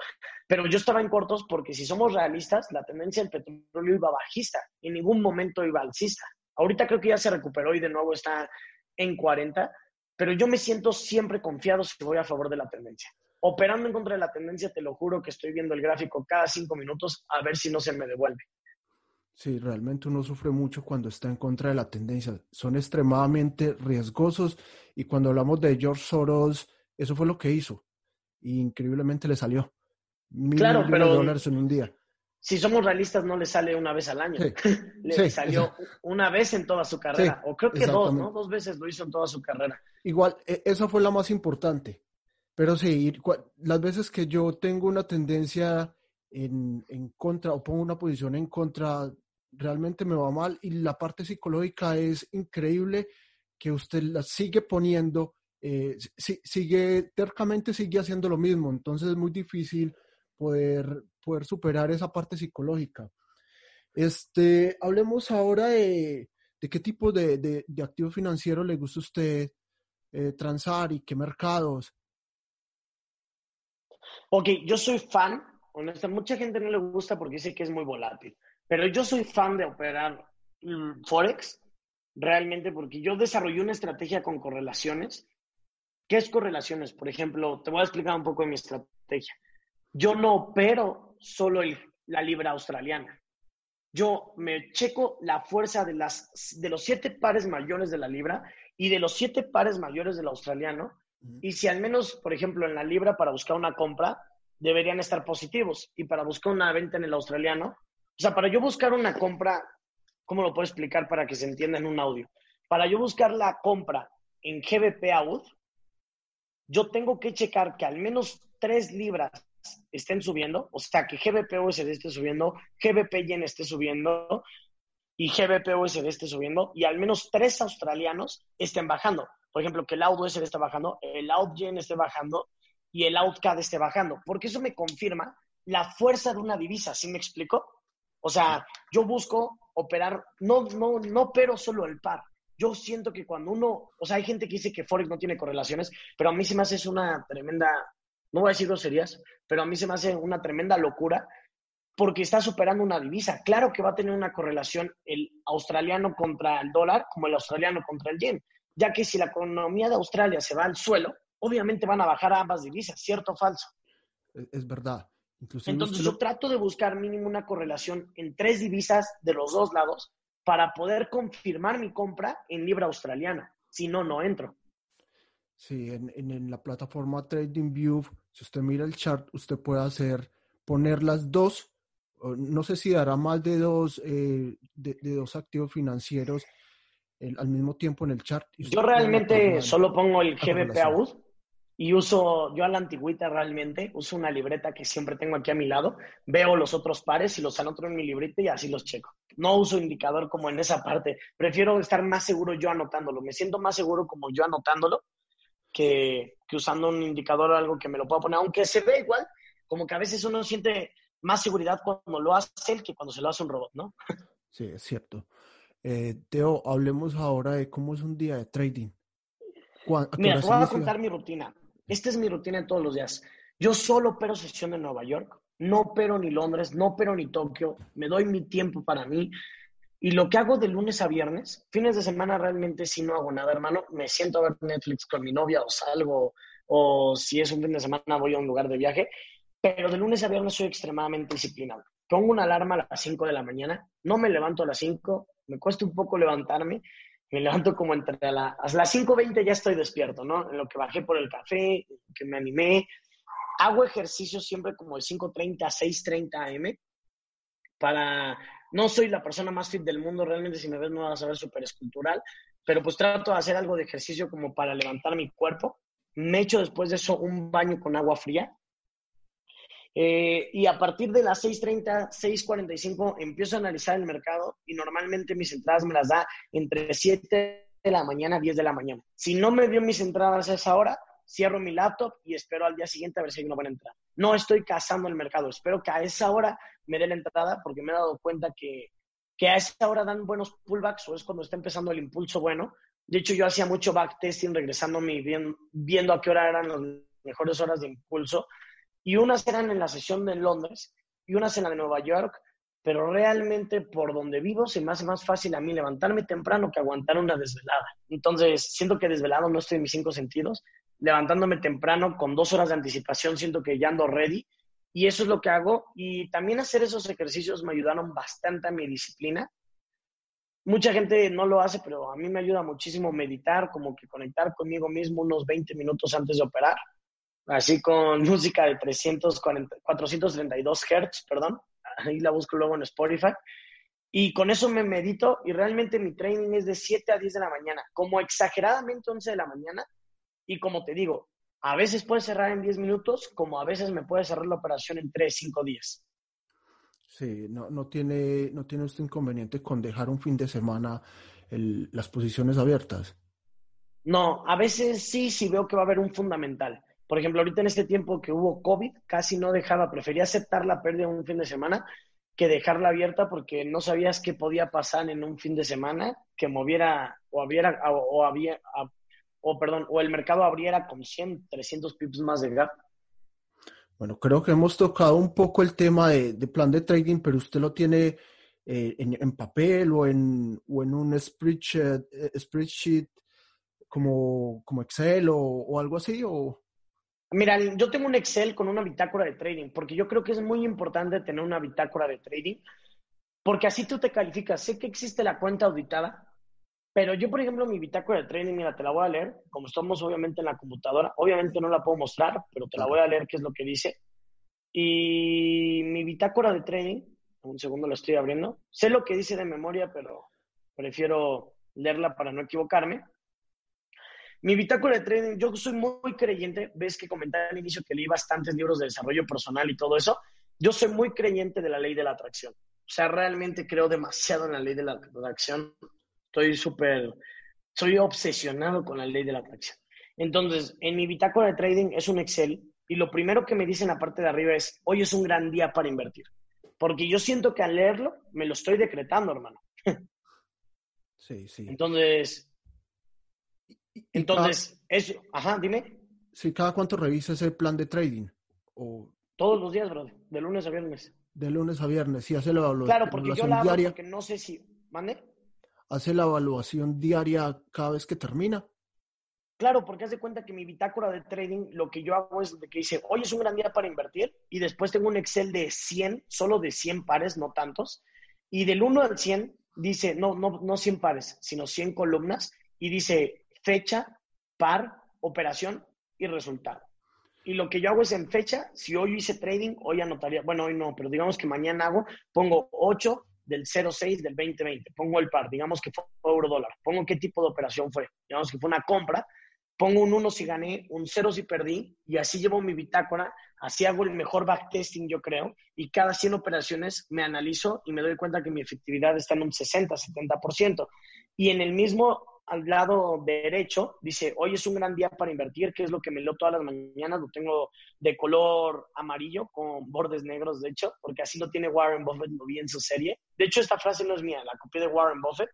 Pero yo estaba en cortos porque si somos realistas, la tendencia del petróleo iba bajista, en ningún momento iba alcista. Ahorita creo que ya se recuperó y de nuevo está en 40, pero yo me siento siempre confiado si voy a favor de la tendencia. Operando en contra de la tendencia, te lo juro que estoy viendo el gráfico cada cinco minutos a ver si no se me devuelve. Sí, realmente uno sufre mucho cuando está en contra de la tendencia. Son extremadamente riesgosos y cuando hablamos de George Soros, eso fue lo que hizo. Y increíblemente le salió. Mil claro, pero de dólares en un día. Si somos realistas, no le sale una vez al año. (laughs) le salió una vez en toda su carrera. o creo que dos, ¿no? Dos veces lo hizo en toda su carrera. Igual, e, esa fue la más importante. Pero sí, las veces que yo tengo una tendencia en, en contra o pongo una posición en contra realmente me va mal y la parte psicológica es increíble que usted la sigue poniendo, eh, sigue tercamente sigue haciendo lo mismo, entonces es muy difícil poder, poder superar esa parte psicológica. Este, hablemos ahora de, de qué tipo de, de, de, activos financieros le gusta a usted eh, transar y qué mercados. Ok, yo soy fan, honesta, mucha gente no le gusta porque dice que es muy volátil. Pero yo soy fan de operar mm, Forex, realmente, porque yo desarrollé una estrategia con correlaciones. ¿Qué es correlaciones? Por ejemplo, te voy a explicar un poco de mi estrategia. Yo no opero solo la libra australiana. Yo me checo la fuerza de, las, de los siete pares mayores de la libra y de los siete pares mayores del australiano. Y si al menos, por ejemplo, en la libra para buscar una compra, deberían estar positivos. Y para buscar una venta en el australiano, o sea, para yo buscar una compra, ¿cómo lo puedo explicar para que se entienda en un audio? Para yo buscar la compra en GBP AUD, yo tengo que checar que al menos tres libras estén subiendo, o sea, que GBP USD esté subiendo, GBP Yen esté subiendo y GBP USD esté subiendo y al menos tres australianos estén bajando. Por ejemplo, que el AUD USD esté bajando, el AUD Yen esté bajando y el AUD CAD esté bajando, porque eso me confirma la fuerza de una divisa, ¿sí me explico? O sea, yo busco operar, no, no, no opero solo el par. Yo siento que cuando uno, o sea, hay gente que dice que Forex no tiene correlaciones, pero a mí se me hace una tremenda, no voy a decir groserías, pero a mí se me hace una tremenda locura porque está superando una divisa. Claro que va a tener una correlación el australiano contra el dólar como el australiano contra el yen, ya que si la economía de Australia se va al suelo, obviamente van a bajar ambas divisas, ¿cierto o falso? Es verdad. Entonces yo trato de buscar mínimo una correlación en tres divisas de los dos lados para poder confirmar mi compra en libra australiana. Si no, no entro. Sí, en, en, la plataforma TradingView, si usted mira el chart, usted puede hacer, poner las dos, no sé si dará más de dos, eh, de, dos activos financieros al mismo tiempo en el chart. Yo realmente solo pongo el GBP AUD y uso, yo a la antigüita realmente, uso una libreta que siempre tengo aquí a mi lado, veo los otros pares y los anoto en mi libreta y así los checo. No uso indicador como en esa parte, prefiero estar más seguro yo anotándolo, me siento más seguro como yo anotándolo que, que usando un indicador o algo que me lo pueda poner, aunque se ve igual, como que a veces uno siente más seguridad cuando lo hace él que cuando se lo hace un robot, ¿no? (laughs) Sí, es eh, Teo, hablemos ahora de cómo es un día de trading. Mira, te voy a contar mi rutina. Esta es mi rutina de todos los días. Yo solo opero sesión en Nueva York, no opero ni Londres, no opero ni Tokio, me doy mi tiempo para mí. Y lo que hago de lunes a viernes, fines de semana realmente si no hago nada, hermano, me siento a ver Netflix con mi novia o salgo, o si es un fin de semana voy a un lugar de viaje, pero de lunes a viernes soy extremadamente disciplinado. Pongo una alarma a las 5 de la mañana, no me levanto a las 5, me cuesta un poco levantarme me levanto como entre a, las 5.20 ya estoy despierto, ¿no? En lo que bajé por el café, que me animé. Hago ejercicio siempre como de 5.30 a 6.30 am para... No soy la persona más fit del mundo, realmente si me ves no vas a ver súper escultural, pero pues trato de hacer algo de ejercicio como para levantar mi cuerpo. Me echo después de eso un baño con agua fría eh, y a partir de las 6.30, 6.45 empiezo a analizar el mercado y normalmente mis entradas me las da entre 7 de la mañana a 10 de la mañana. Si no me dio mis entradas a esa hora, cierro mi laptop y espero al día siguiente a ver si hay una buena entrada. No estoy cazando el mercado, espero que a esa hora me dé la entrada porque me he dado cuenta que que a esa hora dan buenos pullbacks o es cuando está empezando el impulso bueno. De hecho, yo hacía mucho backtesting regresando bien, viendo a qué hora eran las mejores horas de impulso. Y unas eran en la sesión de Londres y unas en la de Nueva York. Pero realmente por donde vivo se me hace más fácil a mí levantarme temprano que aguantar una desvelada. Entonces, siento que desvelado no estoy en mis cinco sentidos. Levantándome temprano con dos horas de anticipación, siento que ya ando ready y eso es lo que hago. Y también hacer esos ejercicios me ayudaron bastante a mi disciplina. Mucha gente no lo hace, pero a mí me ayuda muchísimo meditar, como que conectar conmigo mismo unos 20 minutos antes de operar. Así con (laughs) música de 340, 432 Hz, perdón. Ahí la busco luego en Spotify. Y con eso me medito y realmente mi training es de 7 a 10 de la mañana, como exageradamente 11 de la mañana. Y como te digo, a veces puede cerrar en 10 minutos, como a veces me puede cerrar la operación en 3, 5 días. Sí, no, no, tiene, no tiene usted inconveniente con dejar un fin de semana las posiciones abiertas. No, a veces sí, sí veo que va a haber un fundamental. Por ejemplo, ahorita en este tiempo que hubo COVID, casi no dejaba, prefería aceptar la pérdida un fin de semana que dejarla abierta porque no sabías qué podía pasar en un fin de semana que moviera o, abriera, o, había, o perdón, o el mercado abriera con 100, 300 pips más de gap. Bueno, creo que hemos tocado un poco el tema de, plan de trading, pero usted lo tiene eh, en, papel o en, o en un spreadsheet, eh, spreadsheet como, como Excel o, algo así. O... Mira, yo tengo un Excel con una bitácora de trading, porque yo creo que es muy importante tener una bitácora de trading, porque así tú te calificas. Sé que existe la cuenta auditada, pero yo, por ejemplo, mi bitácora de trading, mira, te la voy a leer, como estamos obviamente en la computadora, obviamente no la puedo mostrar, pero te la voy a leer qué es lo que dice. Y mi bitácora de trading, un segundo la estoy abriendo, sé lo que dice de memoria, pero prefiero leerla para no equivocarme. Mi bitácora de trading, yo soy muy creyente, ves que comenté al inicio que leí bastantes libros de desarrollo personal y todo eso, yo soy muy creyente de la ley de la atracción. O sea, realmente creo demasiado en la ley de la atracción Estoy súper, soy obsesionado con la ley de la atracción. Entonces, en mi bitácora de trading es un Excel y lo primero que me dicen la parte de arriba es, hoy es un gran día para invertir. Porque yo siento que al leerlo me lo estoy decretando, hermano. Sí, sí. Entonces, entonces, eso, ajá, dime. Sí, ¿cada cuánto revisas el plan de trading? O... Todos los días, bro, de lunes a viernes. De lunes a viernes, sí, hace la evaluación. Claro, porque yo la hago porque no sé si, ¿mande? hace la evaluación diaria cada vez que termina. Claro, porque hace cuenta que mi bitácora de trading, lo que yo hago es de que dice, hoy es un gran día para invertir y después tengo un Excel de 100, solo de 100 pares, no tantos, y del 1 al 100 dice, no, no, no 100 pares, sino 100 columnas y dice fecha, par, operación y resultado. Y lo que yo hago es en fecha, si hoy hice trading, hoy anotaría, bueno, hoy no, pero digamos que mañana hago, pongo 8, del 06 del 2020. Pongo el par, digamos que fue euro dólar. Pongo qué tipo de operación fue. Digamos que fue una compra. Pongo un 1 si gané, un 0 si perdí, y así llevo mi bitácora, así hago el mejor backtesting, yo creo, y cada 100 operaciones me analizo y me doy cuenta que mi efectividad está en un 60, 70%. Y en el mismo al lado derecho dice, hoy es un gran día para invertir, que es lo que me leo todas las mañanas, lo tengo de color amarillo con bordes negros, de hecho, porque así lo tiene Warren Buffett, lo vi en su serie. De hecho, esta frase no es mía, la copié de Warren Buffett.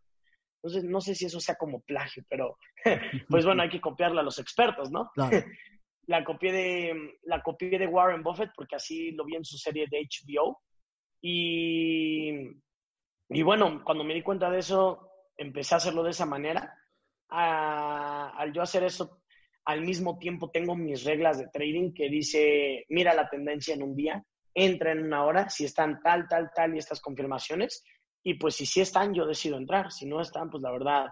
Entonces, no sé si eso sea como plagio, pero (laughs) pues bueno, hay que copiarla a los expertos, ¿no? (laughs) la, copié de, la copié de Warren Buffett porque así lo vi en su serie de HBO. Y, y bueno, cuando me di cuenta de eso, empecé a hacerlo de esa manera al yo hacer eso, al mismo tiempo tengo mis reglas de trading que dice, mira la tendencia en un día, entra en una hora, si están tal, tal, tal y estas confirmaciones, y pues si sí están, yo decido entrar, si no están, pues la verdad,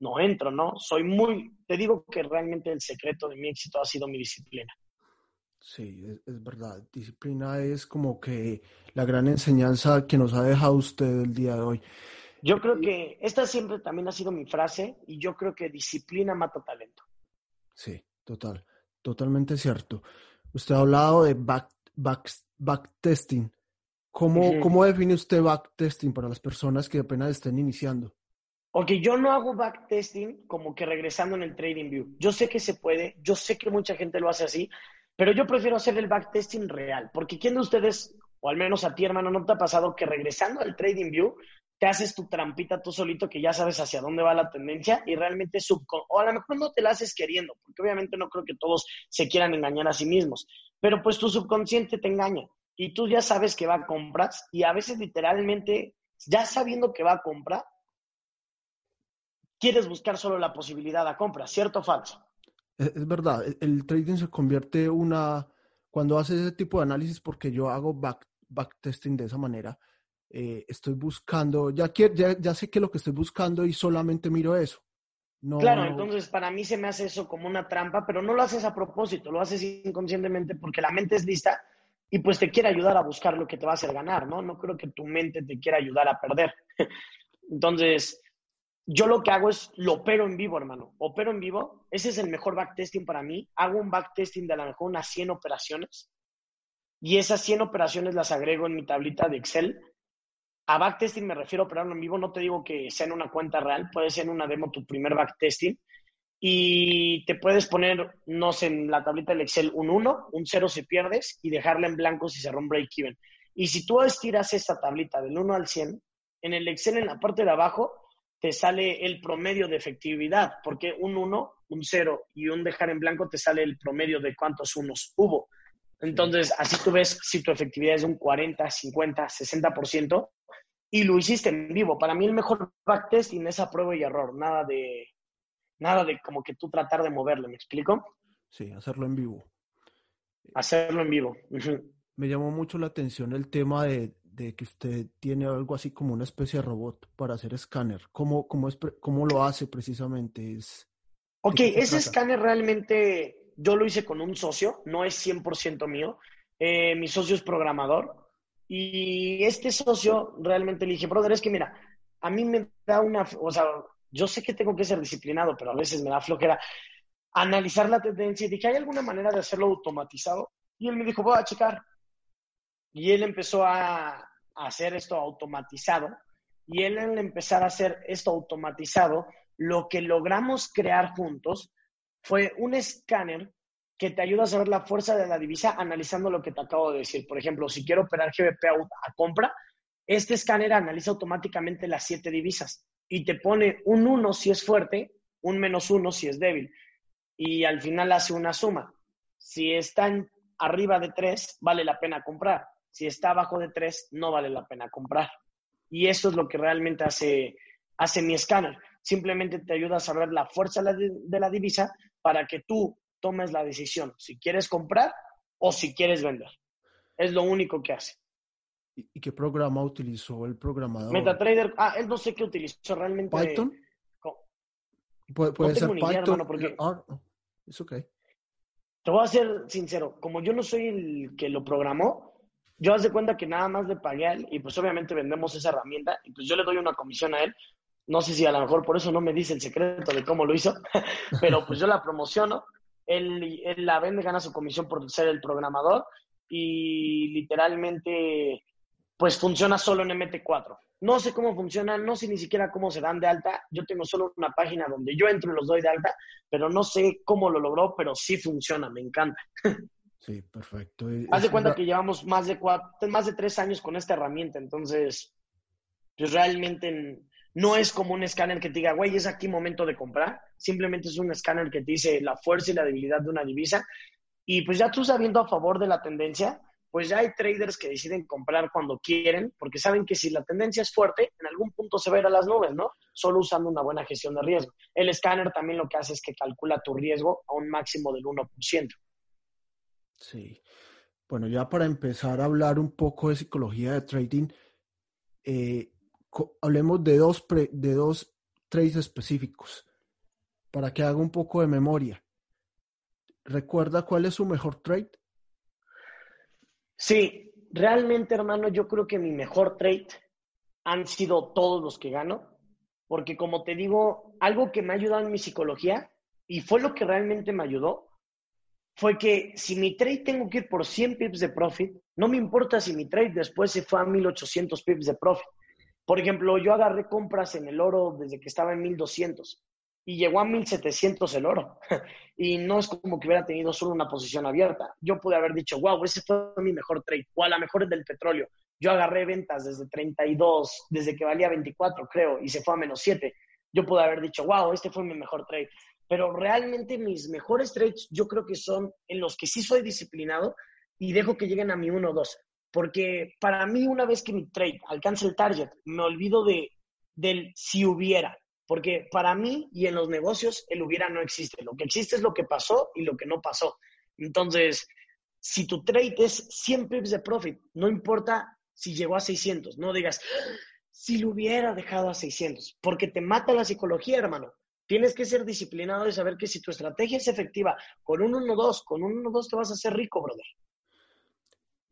no entro, ¿no? Soy muy, te digo que realmente el secreto de mi éxito ha sido mi disciplina. Sí, es, verdad. Disciplina es como que la gran enseñanza que nos ha dejado usted el día de hoy. Yo creo que esta siempre también ha sido mi frase y yo creo que disciplina mata talento. Sí, total, totalmente cierto. Usted ha hablado de back, back, backtesting. ¿Cómo, ¿Cómo define usted backtesting para las personas que apenas estén iniciando? Ok, yo no hago backtesting como que regresando en el Trading View. Yo sé que se puede, yo sé que mucha gente lo hace así, pero yo prefiero hacer el backtesting real, porque ¿quién de ustedes, o al menos a ti hermano, no te ha pasado que regresando al Trading View te haces tu trampita tú solito que ya sabes hacia dónde va la tendencia y realmente subcon o a lo mejor no te la haces queriendo, porque obviamente no creo que todos se quieran engañar a sí mismos, pero pues tu subconsciente te engaña y tú ya sabes que va a comprar y a veces literalmente ya sabiendo que va a comprar quieres buscar solo la posibilidad de compra, ¿cierto o falso? Es, verdad, el, trading se convierte una, cuando haces ese tipo de análisis, porque yo hago back, backtesting de esa manera, eh, estoy buscando, ya, ya, ya sé que lo que estoy buscando y solamente miro eso. Claro, entonces para mí se me hace eso como una trampa, pero no lo haces a propósito, lo haces inconscientemente porque la mente es lista y pues te quiere ayudar a buscar lo que te va a hacer ganar, ¿no? No creo que tu mente te quiera ayudar a perder. (laughs) Entonces, yo lo que hago es lo opero en vivo, hermano. Opero en vivo. Ese es el mejor backtesting para mí. Hago un backtesting de a lo mejor unas 100 operaciones. Y esas 100 operaciones las agrego en mi tablita de Excel. A backtesting me refiero a operarlo en vivo. No te digo que sea en una cuenta real. Puede ser en una demo tu primer backtesting. Y te puedes poner, no sé, en la tablita del Excel un 1, un 0 si pierdes y dejarla en blanco si se rompe break-even. Y si tú estiras esta tablita del 1 al 100, en el Excel en la parte de abajo te sale el promedio de efectividad, porque un 1, un 0 y un dejar en blanco te sale el promedio de cuántos unos hubo. Entonces, así tú ves si tu efectividad es de un 40, 50, 60% y lo hiciste en vivo. Para mí el mejor backtesting es a prueba y error, nada de, nada de como que tú tratar de moverlo, ¿me explico? Sí, hacerlo en vivo. Hacerlo en vivo. Me llamó mucho la atención el tema de, de que usted tiene algo así como una especie de robot para hacer escáner. ¿Cómo, cómo, es, cómo lo hace precisamente? Es, ok, ese escáner realmente yo lo hice con un socio, no es 100% mío. Eh, mi socio es programador y este socio realmente le dije, brother, es que mira, a mí me da una, o sea, yo sé que tengo que ser disciplinado, pero a veces me da flojera analizar la tendencia y dije, ¿hay alguna manera de hacerlo automatizado? Y él me dijo, voy a checar. Y él empezó a, hacer esto automatizado. Y él al empezar a hacer esto automatizado, lo que logramos crear juntos fue un escáner que te ayuda a saber la fuerza de la divisa analizando lo que te acabo de decir. Por ejemplo, si quiero operar GBP a, compra, este escáner analiza automáticamente las siete divisas y te pone un 1 si es fuerte, un menos 1 si es débil. Y al final hace una suma. Si están arriba de 3, vale la pena comprar si está abajo de 3, no vale la pena comprar. Y eso es lo que realmente hace, hace mi escáner. Simplemente te ayuda a saber la fuerza de la divisa para que tú tomes la decisión si quieres comprar o si quieres vender. Es lo único que hace. ¿Y qué programa utilizó el programador? MetaTrader, ah, él no sé qué utilizó realmente. ¿Python? Puede, ser Python. porque... es ok. Te voy a ser sincero, como yo no soy el que lo programó, yo haz de cuenta que nada más le pagué a él y pues obviamente vendemos esa herramienta y pues yo le doy una comisión a él. No sé si a lo mejor por eso no me dice el secreto de cómo lo hizo, (laughs) pero pues yo la promociono. Él, él la vende, gana su comisión por ser el programador y literalmente pues funciona solo en MT4. No sé cómo funciona, no sé ni siquiera cómo se dan de alta. Yo tengo solo una página donde yo entro y los doy de alta, pero no sé cómo lo logró, pero sí funciona, me encanta. (laughs) Sí, perfecto. Haz de cuenta que llevamos más de, cuatro, más de tres años con esta herramienta, entonces, pues realmente no es como un escáner que te diga, güey, es aquí momento de comprar. Simplemente es un escáner que te dice la fuerza y la debilidad de una divisa. Y pues ya tú sabiendo a favor de la tendencia, pues ya hay traders que deciden comprar cuando quieren, porque saben que si la tendencia es fuerte, en algún punto se va a ir a las nubes, ¿no? Solo usando una buena gestión de riesgo. El escáner también lo que hace es que calcula tu riesgo a un máximo del 1%. Sí. Bueno, ya para empezar a hablar un poco de psicología de trading, eh, hablemos de dos, de dos trades específicos para que haga un poco de memoria. ¿Recuerda cuál es su mejor trade? Sí, realmente, hermano, yo creo que mi mejor trade han sido todos los que gano, porque como te digo, algo que me ha ayudado en mi psicología y fue lo que realmente me ayudó, fue que si mi trade tengo que ir por 100 pips de profit, no me importa si mi trade después se fue a 1800 pips de profit. Por ejemplo, yo agarré compras en el oro desde que estaba en 1200 y llegó a 1700 el oro. (laughs) y no es como que hubiera tenido solo una posición abierta. Yo pude haber dicho, wow, ese fue mi mejor trade, o a lo mejor del petróleo. Yo agarré ventas desde 32, desde que valía 24, creo, y se fue a menos 7. Yo pude haber dicho, wow, este fue mi mejor trade. Pero realmente mis mejores trades yo creo que son en los que sí soy disciplinado y dejo que lleguen a mi 1 o 2. Porque para mí, una vez que mi trade alcance el target, me olvido de, del si hubiera. Porque para mí y en los negocios, el hubiera no existe. Lo que existe es lo que pasó y lo que no pasó. Entonces, si tu trade es 100 pips de profit, no importa si llegó a 600, no digas, si lo hubiera dejado a 600, porque te mata la psicología, hermano. Tienes que ser disciplinado y saber que si tu estrategia es efectiva con un 1-2, con un 1-2 te vas a hacer rico, brother.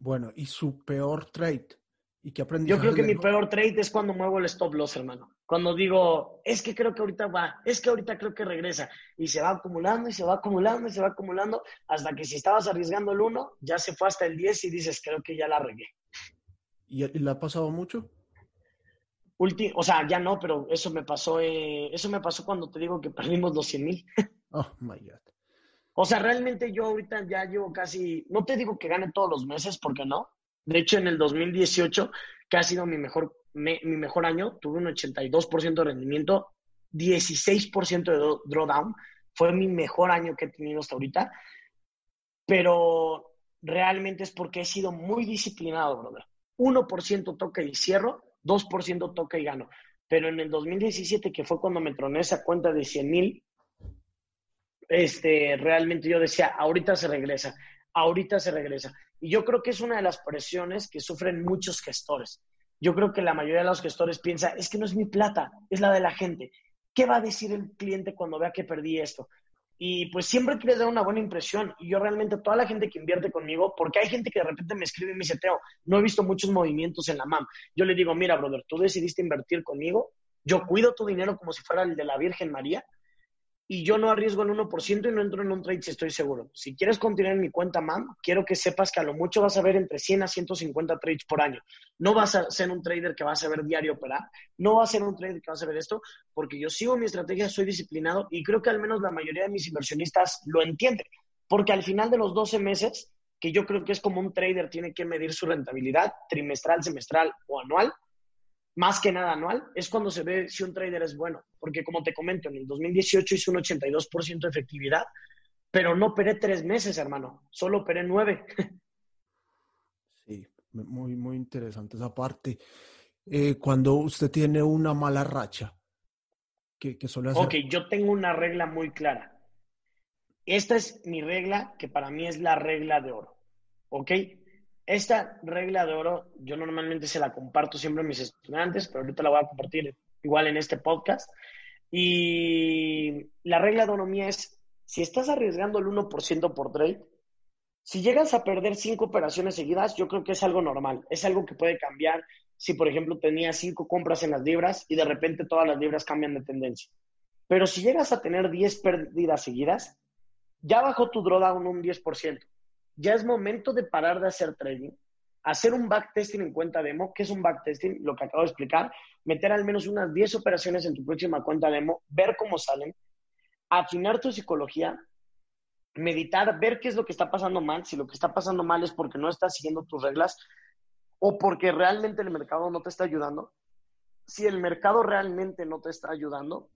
Bueno, ¿y su peor trade? ¿Y qué Yo creo que mi peor trade es cuando muevo el stop loss, hermano. Cuando digo, es que creo que ahorita va, es que ahorita creo que regresa. Y se va acumulando y se va acumulando y se va acumulando hasta que si estabas arriesgando el 1, ya se fue hasta el 10 y dices, creo que ya la regué. ¿Y, le ha pasado mucho? o sea, ya no, pero eso me pasó, eh, eso me pasó cuando te digo que perdimos los 100 mil. oh, my God. O sea, realmente yo ahorita ya llevo casi, no te digo que gane todos los meses, porque no. De hecho, en el 2018, que ha sido mi mejor, mi mejor año, tuve un 82% de rendimiento, 16% de drawdown. Fue mi mejor año que he tenido hasta ahorita. Pero realmente es porque he sido muy disciplinado, brother. 1% toca y cierro, 2% toca y gano. Pero en el 2017, que fue cuando me troné esa cuenta de 100 mil, este, realmente yo decía, ahorita se regresa, ahorita se regresa. Y yo creo que es una de las presiones que sufren muchos gestores. Yo creo que la mayoría de los gestores piensa, es que no es mi plata, es la de la gente. ¿Qué va a decir el cliente cuando vea que perdí esto? Y pues siempre quieres dar una buena impresión. Y yo realmente, toda la gente que invierte conmigo, porque hay gente que de repente me escribe y me dice, Teo, no he visto muchos movimientos en la MAM. Yo le digo, mira, brother, tú decidiste invertir conmigo, yo cuido tu dinero como si fuera el de la Virgen María y yo no arriesgo el 1% y no entro en un trade si estoy seguro. Si quieres continuar en mi cuenta MAM, quiero que sepas que a lo mucho vas a ver entre 100 a 150 trades por año. No vas a ser un trader que vas a ver diario operar, no vas a ser un trader que vas a ver esto, porque yo sigo mi estrategia, soy disciplinado y creo que al menos la mayoría de mis inversionistas lo entienden, porque al final de los 12 meses, que yo creo que es como un trader tiene que medir su rentabilidad trimestral, semestral o anual, más que nada anual, es cuando se ve si un trader es bueno. Porque como te comento, en el 2018 hice un 82% de efectividad, pero no operé tres meses, hermano. Solo operé nueve. Sí, muy, muy interesante esa parte. Eh, cuando usted tiene una mala racha, ¿qué, suele hacer? Ok, yo tengo una regla muy clara. Esta es mi regla, que para mí es la regla de oro. ¿Ok? Esta regla de oro, yo normalmente se la comparto siempre a mis estudiantes, pero ahorita la voy a compartir igual en este podcast. Y la regla de oro mía es, si estás arriesgando el 1% por trade, si llegas a perder cinco operaciones seguidas, yo creo que es algo normal, es algo que puede cambiar si, por ejemplo, tenías cinco compras en las libras y de repente todas las libras cambian de tendencia. Pero si llegas a tener 10 pérdidas seguidas, ya bajó tu drawdown un 10% ya es momento de parar de hacer trading, hacer un backtesting en cuenta demo. ¿Qué es un backtesting? Lo que acabo de explicar. Meter al menos unas 10 operaciones en tu próxima cuenta demo, ver cómo salen, afinar tu psicología, meditar, ver qué es lo que está pasando mal. Si lo que está pasando mal es porque no estás siguiendo tus reglas o porque realmente el mercado no te está ayudando. Si el mercado realmente no te está ayudando,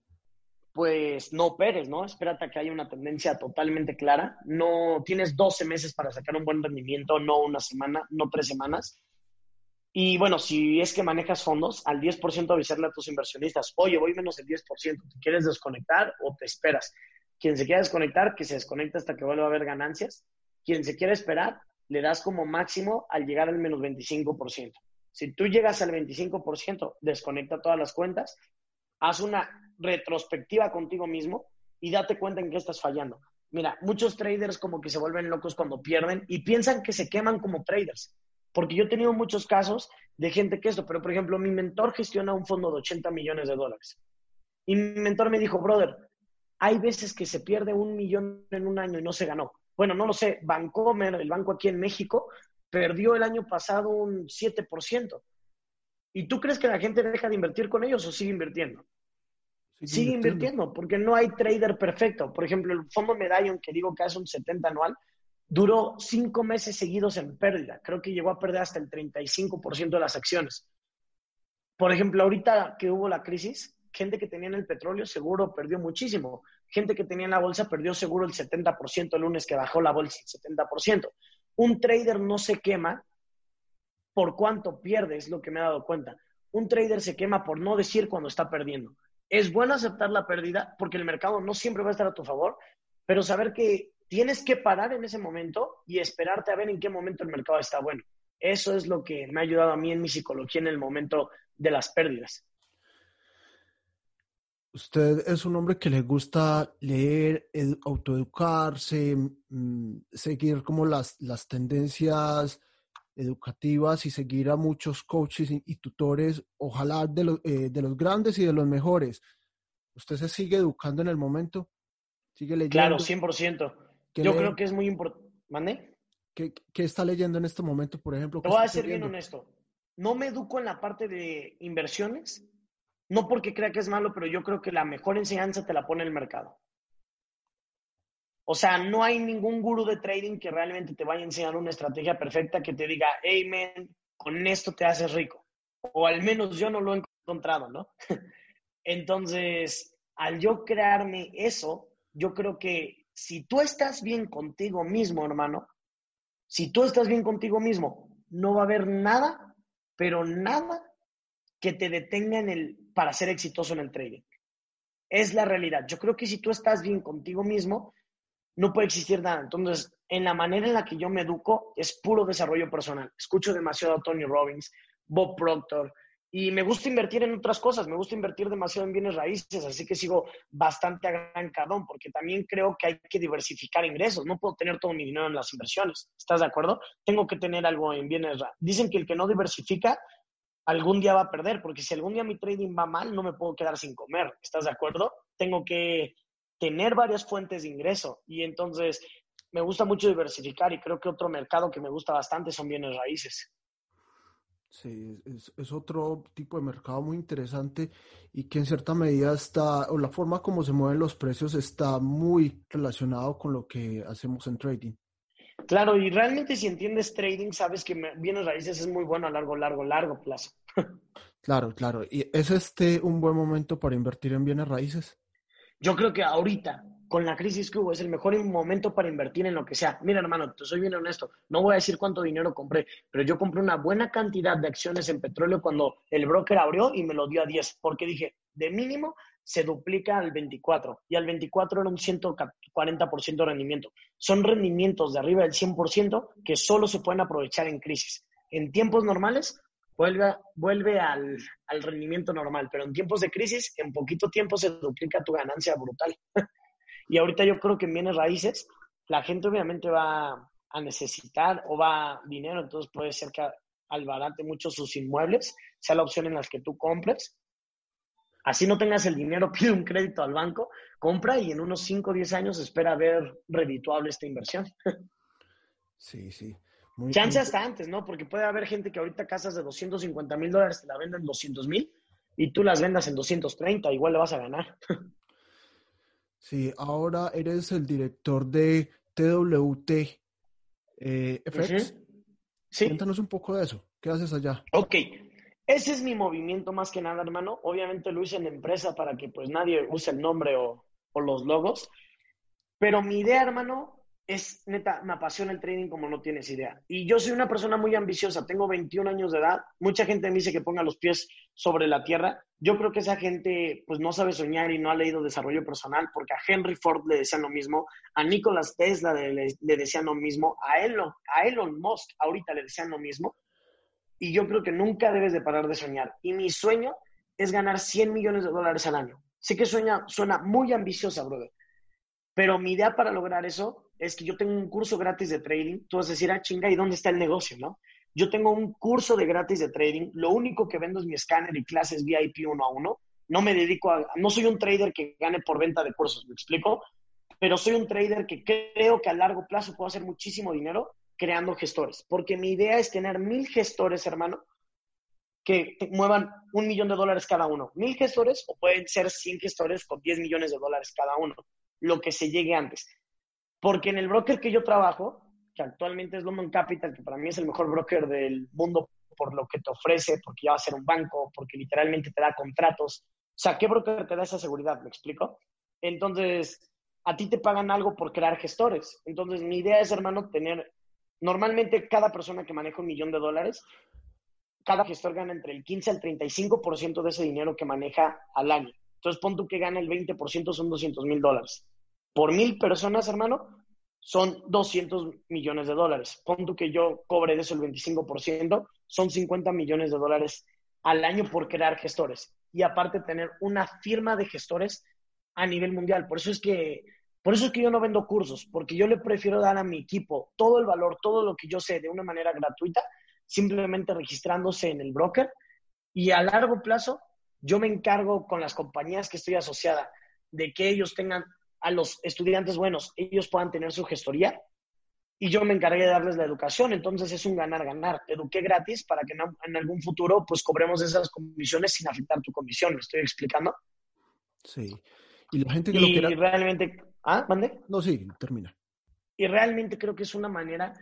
pues no operes, ¿no? Espérate a que haya una tendencia totalmente clara. No tienes 12 meses para sacar un buen rendimiento, no una semana, no tres semanas. Y bueno, si es que manejas fondos, al 10% avisarle a tus inversionistas, oye, voy menos del 10%, ¿te quieres desconectar o te esperas? Quien se quiera desconectar, que se desconecte hasta que vuelva a haber ganancias. Quien se quiera esperar, le das como máximo al llegar al menos 25%. Si tú llegas al 25%, desconecta todas las cuentas, haz una retrospectiva contigo mismo y date cuenta en qué estás fallando. Mira, muchos traders como que se vuelven locos cuando pierden y piensan que se queman como traders. Porque yo he tenido muchos casos de gente que esto, pero por ejemplo, mi mentor gestiona un fondo de 80 millones de dólares. Y mi mentor me dijo, brother, hay veces que se pierde un millón en un año y no se ganó. Bueno, no lo sé, Bancomer, el banco aquí en México, perdió el año pasado un 7%. ¿Y tú crees que la gente deja de invertir con ellos o sigue invirtiendo? Sigue, invirtiendo. porque no hay trader perfecto. Por ejemplo, el fondo Medallion, que digo que hace un 70 anual, duró cinco meses seguidos en pérdida. Creo que llegó a perder hasta el 35% de las acciones. Por ejemplo, ahorita que hubo la crisis, gente que tenía en el petróleo seguro perdió muchísimo. Gente que tenía en la bolsa perdió seguro el 70% el lunes que bajó la bolsa el 70%. Un trader no se quema por cuánto pierde, es lo que me he dado cuenta. Un trader se quema por no decir cuando está perdiendo. Es bueno aceptar la pérdida porque el mercado no siempre va a estar a tu favor, pero saber que tienes que parar en ese momento y esperarte a ver en qué momento el mercado está bueno. Eso es lo que me ha ayudado a mí en mi psicología en el momento de las pérdidas. Usted es un hombre que le gusta leer, autoeducarse, mm, seguir como las, las tendencias educativas y seguir a muchos coaches y, tutores, ojalá de, eh, de los grandes y de los mejores. ¿Usted se sigue educando en el momento? ¿Sigue leyendo? Claro, 100%. Yo creo que es muy importante. ¿Mande? ¿Qué, ¿Qué, está leyendo en este momento, por ejemplo? Te voy a ser bien honesto. No me educo en la parte de inversiones, no porque crea que es malo, pero yo creo que la mejor enseñanza te la pone el mercado. O sea, no hay ningún gurú de trading que realmente te vaya a enseñar una estrategia perfecta que te diga, hey, con esto te haces rico. O al menos yo no lo he encontrado, ¿no? (laughs) Entonces, al yo crearme eso, yo creo que si tú estás bien contigo mismo, hermano, si tú estás bien contigo mismo, no va a haber nada, pero nada que te detenga en el, para ser exitoso en el trading. Es la realidad. Yo creo que si tú estás bien contigo mismo, no puede existir nada. Entonces, en la manera en la que yo me educo, es puro desarrollo personal. Escucho demasiado a Tony Robbins, Bob Proctor, y me gusta invertir en otras cosas, me gusta invertir demasiado en bienes raíces, así que sigo bastante agrancadón, porque también creo que hay que diversificar ingresos. No puedo tener todo mi dinero en las inversiones. ¿Estás de acuerdo? Tengo que tener algo en bienes raíces. Dicen que el que no diversifica algún día va a perder, porque si algún día mi trading va mal, no me puedo quedar sin comer. ¿Estás de acuerdo? Tengo que tener varias fuentes de ingreso y entonces me gusta mucho diversificar y creo que otro mercado que me gusta bastante son bienes raíces. Sí, es, otro tipo de mercado muy interesante y que en cierta medida está, o la forma como se mueven los precios está muy relacionado con lo que hacemos en trading. Claro, y realmente si entiendes trading, sabes que bienes raíces es muy bueno a largo, largo, largo plazo. (laughs) claro, claro. ¿Y es este un buen momento para invertir en bienes raíces? Yo creo que ahorita, con la crisis que hubo, es el mejor momento para invertir en lo que sea. Mira, hermano, te soy bien honesto. No voy a decir cuánto dinero compré, pero yo compré una buena cantidad de acciones en petróleo cuando el broker abrió y me lo dio a 10, porque dije, de mínimo se duplica al 24 y al 24 era un 140% de rendimiento. Son rendimientos de arriba del 100% que solo se pueden aprovechar en crisis. En tiempos normales vuelve, vuelve al, al, rendimiento normal, pero en tiempos de crisis, en poquito tiempo se duplica tu ganancia brutal. (laughs) y ahorita yo creo que en bienes raíces, la gente obviamente va a necesitar o va dinero, entonces puede ser que albarate mucho sus inmuebles, sea la opción en las que tú compres. Así no tengas el dinero, (laughs) pide un crédito al banco, compra y en unos 5 o 10 años espera ver redituable esta inversión. (laughs) Sí, sí. Chance hasta antes, ¿no? Porque puede haber gente que ahorita casas de 250 mil dólares te la venden 200 mil y tú las vendas en 230, igual le vas a ganar. (laughs) Sí, ahora eres el director de TWT eh, FX. Sí. Cuéntanos un poco de eso. ¿Qué haces allá? Ok. Ese es mi movimiento más que nada, hermano. Obviamente lo hice en empresa para que pues nadie use el nombre o, o los logos. Pero mi idea, hermano, es neta, me apasiona el trading como no tienes idea. Y yo soy una persona muy ambiciosa, tengo 21 años de edad, mucha gente me dice que ponga los pies sobre la tierra. Yo creo que esa gente pues no sabe soñar y no ha leído desarrollo personal, porque a Henry Ford le decían lo mismo, a Nicolas Tesla le, le decían lo mismo, a Elon, a Elon Musk ahorita le decían lo mismo. Y yo creo que nunca debes de parar de soñar. Y mi sueño es ganar 100 millones de dólares al año. Sé que sueña, suena muy ambiciosa, brother. Pero mi idea para lograr eso es que yo tengo un curso gratis de trading. Tú vas a decir, ah, chinga, ¿y dónde está el negocio, no? Yo tengo un curso de gratis de trading. Lo único que vendo es mi escáner y clases VIP uno a uno. No me dedico a, no soy un trader que gane por venta de cursos, ¿me explico? Pero soy un trader que creo que a largo plazo puedo hacer muchísimo dinero creando gestores. Porque mi idea es tener mil gestores, hermano, que muevan un millón de dólares cada uno. Mil gestores o pueden ser 100 gestores con 10 millones de dólares cada uno. Lo que se llegue antes. Porque en el broker que yo trabajo, que actualmente es London Capital, que para mí es el mejor broker del mundo por lo que te ofrece, porque ya va a ser un banco, porque literalmente te da contratos. O sea, ¿qué broker te da esa seguridad? ¿Me explico? Entonces, a ti te pagan algo por crear gestores. Entonces, mi idea es, hermano, tener, normalmente cada persona que maneja un millón de dólares, cada gestor gana entre el 15 al 35% de ese dinero que maneja al año. Entonces, pon tú que gana el 20%, son 200 mil dólares. Por mil personas, hermano, son 200 millones de dólares. Pon tú que yo cobre de eso el 25%, son 50 millones de dólares al año por crear gestores. Y aparte tener una firma de gestores a nivel mundial. Por eso es que por eso es que yo no vendo cursos, porque yo le prefiero dar a mi equipo todo el valor, todo lo que yo sé de una manera gratuita, simplemente registrándose en el broker. Y a largo plazo, yo me encargo con las compañías que estoy asociada de que ellos tengan a los estudiantes buenos, ellos puedan tener su gestoría y yo me encargué de darles la educación. Entonces es un ganar-ganar. Te eduqué gratis para que en algún futuro pues cobremos esas comisiones sin afectar tu comisión. ¿Me estoy explicando? Sí. Y la gente que lo quiera... realmente ¿Ah, mande? No, sí, termina. Y realmente creo que es una manera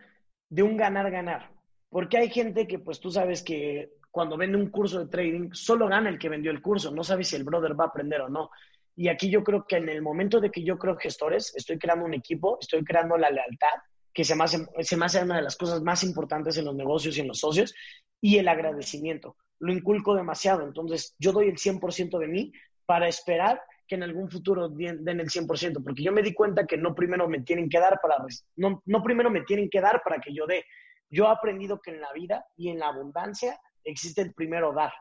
de un ganar-ganar. Porque hay gente que, pues tú sabes que cuando vende un curso de trading, solo gana el que vendió el curso. No sabe si el brother va a aprender o no. Y aquí yo creo que en el momento de que yo creo gestores, estoy creando un equipo, estoy creando la lealtad, que se me, hace, se me una de las cosas más importantes en los negocios y en los socios, y el agradecimiento. Lo inculco demasiado. Entonces, yo doy el 100% de mí para esperar que en algún futuro den, el 100%, porque yo me di cuenta que no primero me tienen que dar para, no, no primero me tienen que dar para que yo dé. Yo he aprendido que en la vida y en la abundancia existe el primero dar.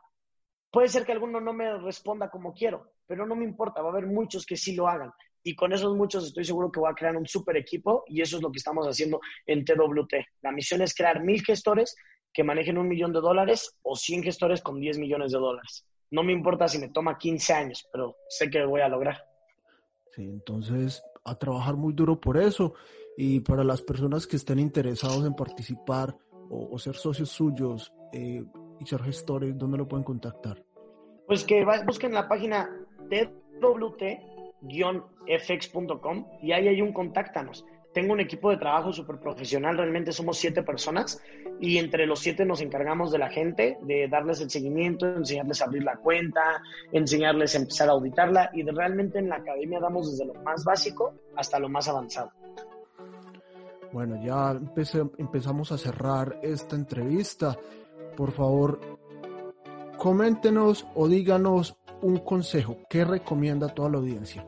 Puede ser que alguno no me responda como quiero, pero no me importa, va a haber muchos que sí lo hagan. Y con esos muchos estoy seguro que voy a crear un super equipo y eso es lo que estamos haciendo en TWT. La misión es crear mil gestores que manejen un millón de dólares o 100 gestores con 10 millones de dólares no me importa si me toma 15 años, pero sé que lo voy a lograr. Sí, entonces a trabajar muy duro por eso y para las personas que estén interesados en participar o, ser socios suyos eh, y ser gestores, ¿dónde lo pueden contactar? Pues que busquen la página twt-fx.com y ahí hay un contáctanos tengo un equipo de trabajo súper profesional, realmente somos siete personas y entre los siete nos encargamos de la gente, de darles el seguimiento, enseñarles a abrir la cuenta, enseñarles a empezar a auditarla y de realmente en la academia damos desde lo más básico hasta lo más avanzado. Bueno, ya empezamos a cerrar esta entrevista. Por favor, coméntenos o díganos un consejo. ¿Qué recomienda a toda la audiencia?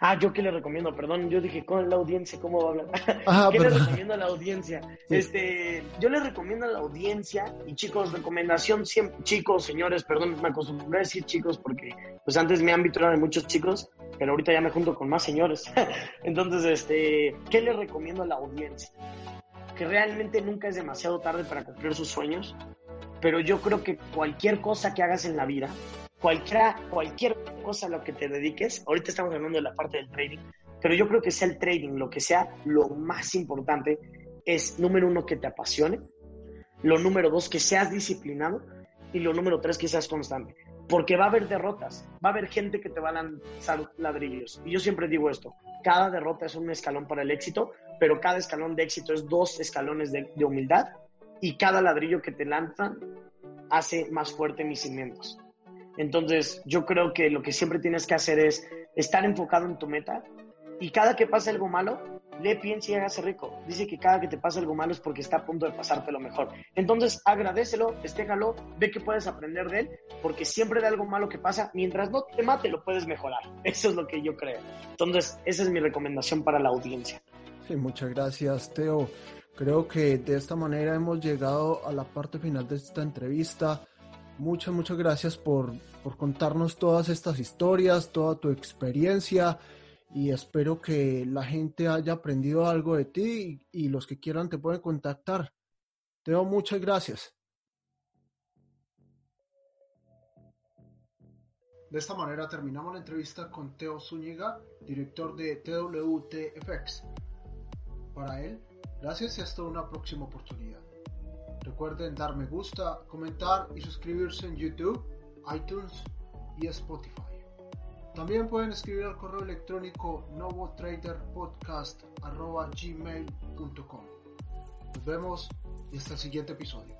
Ah, yo qué le recomiendo, perdón, yo dije con la audiencia, ¿cómo va a hablar? (laughs) Ah, ¿Qué le recomiendo a la audiencia? Este, yo le recomiendo a la audiencia, y chicos, recomendación siempre, chicos, señores, perdón, me acostumbré a decir chicos porque pues antes mi ámbito era de muchos chicos, pero ahorita ya me junto con más señores. (laughs) Entonces, este, ¿qué le recomiendo a la audiencia? Que realmente nunca es demasiado tarde para cumplir sus sueños, pero yo creo que cualquier cosa que hagas en la vida, cualquiera, cualquier cosa a lo que te dediques, ahorita estamos hablando de la parte del trading, pero yo creo que sea el trading, lo que sea, lo más importante es, número uno, que te apasione, lo número dos, que seas disciplinado, y lo número tres, que seas constante. Porque va a haber derrotas, va a haber gente que te va a lanzar ladrillos. Y yo siempre digo esto, cada derrota es un escalón para el éxito, pero cada escalón de éxito es dos escalones de, humildad, y cada ladrillo que te lanzan hace más fuerte mis cimientos. Entonces, yo creo que lo que siempre tienes que hacer es estar enfocado en tu meta y cada que pase algo malo, le piensa y hágase rico. Dice que cada que te pasa algo malo es porque está a punto de pasarte lo mejor. Entonces, agradecelo, estéjalo, ve que puedes aprender de él, porque siempre de algo malo que pasa, mientras no te mate, lo puedes mejorar. (laughs) Eso es lo que yo creo. Entonces, esa es mi recomendación para la audiencia. Sí, muchas gracias, Teo. Creo que de esta manera hemos llegado a la parte final de esta entrevista. Muchas, muchas gracias por, por contarnos todas estas historias, toda tu experiencia y espero que la gente haya aprendido algo de ti y, los que quieran te pueden contactar. Teo, muchas gracias. De esta manera terminamos la entrevista con Teo Zúñiga, director de TWTFX. Para él, gracias y hasta una próxima oportunidad. Recuerden dar me gusta, comentar y suscribirse en YouTube, iTunes y Spotify. También pueden escribir al correo electrónico novotraderpodcast.gmail.com Nos vemos y hasta el siguiente episodio.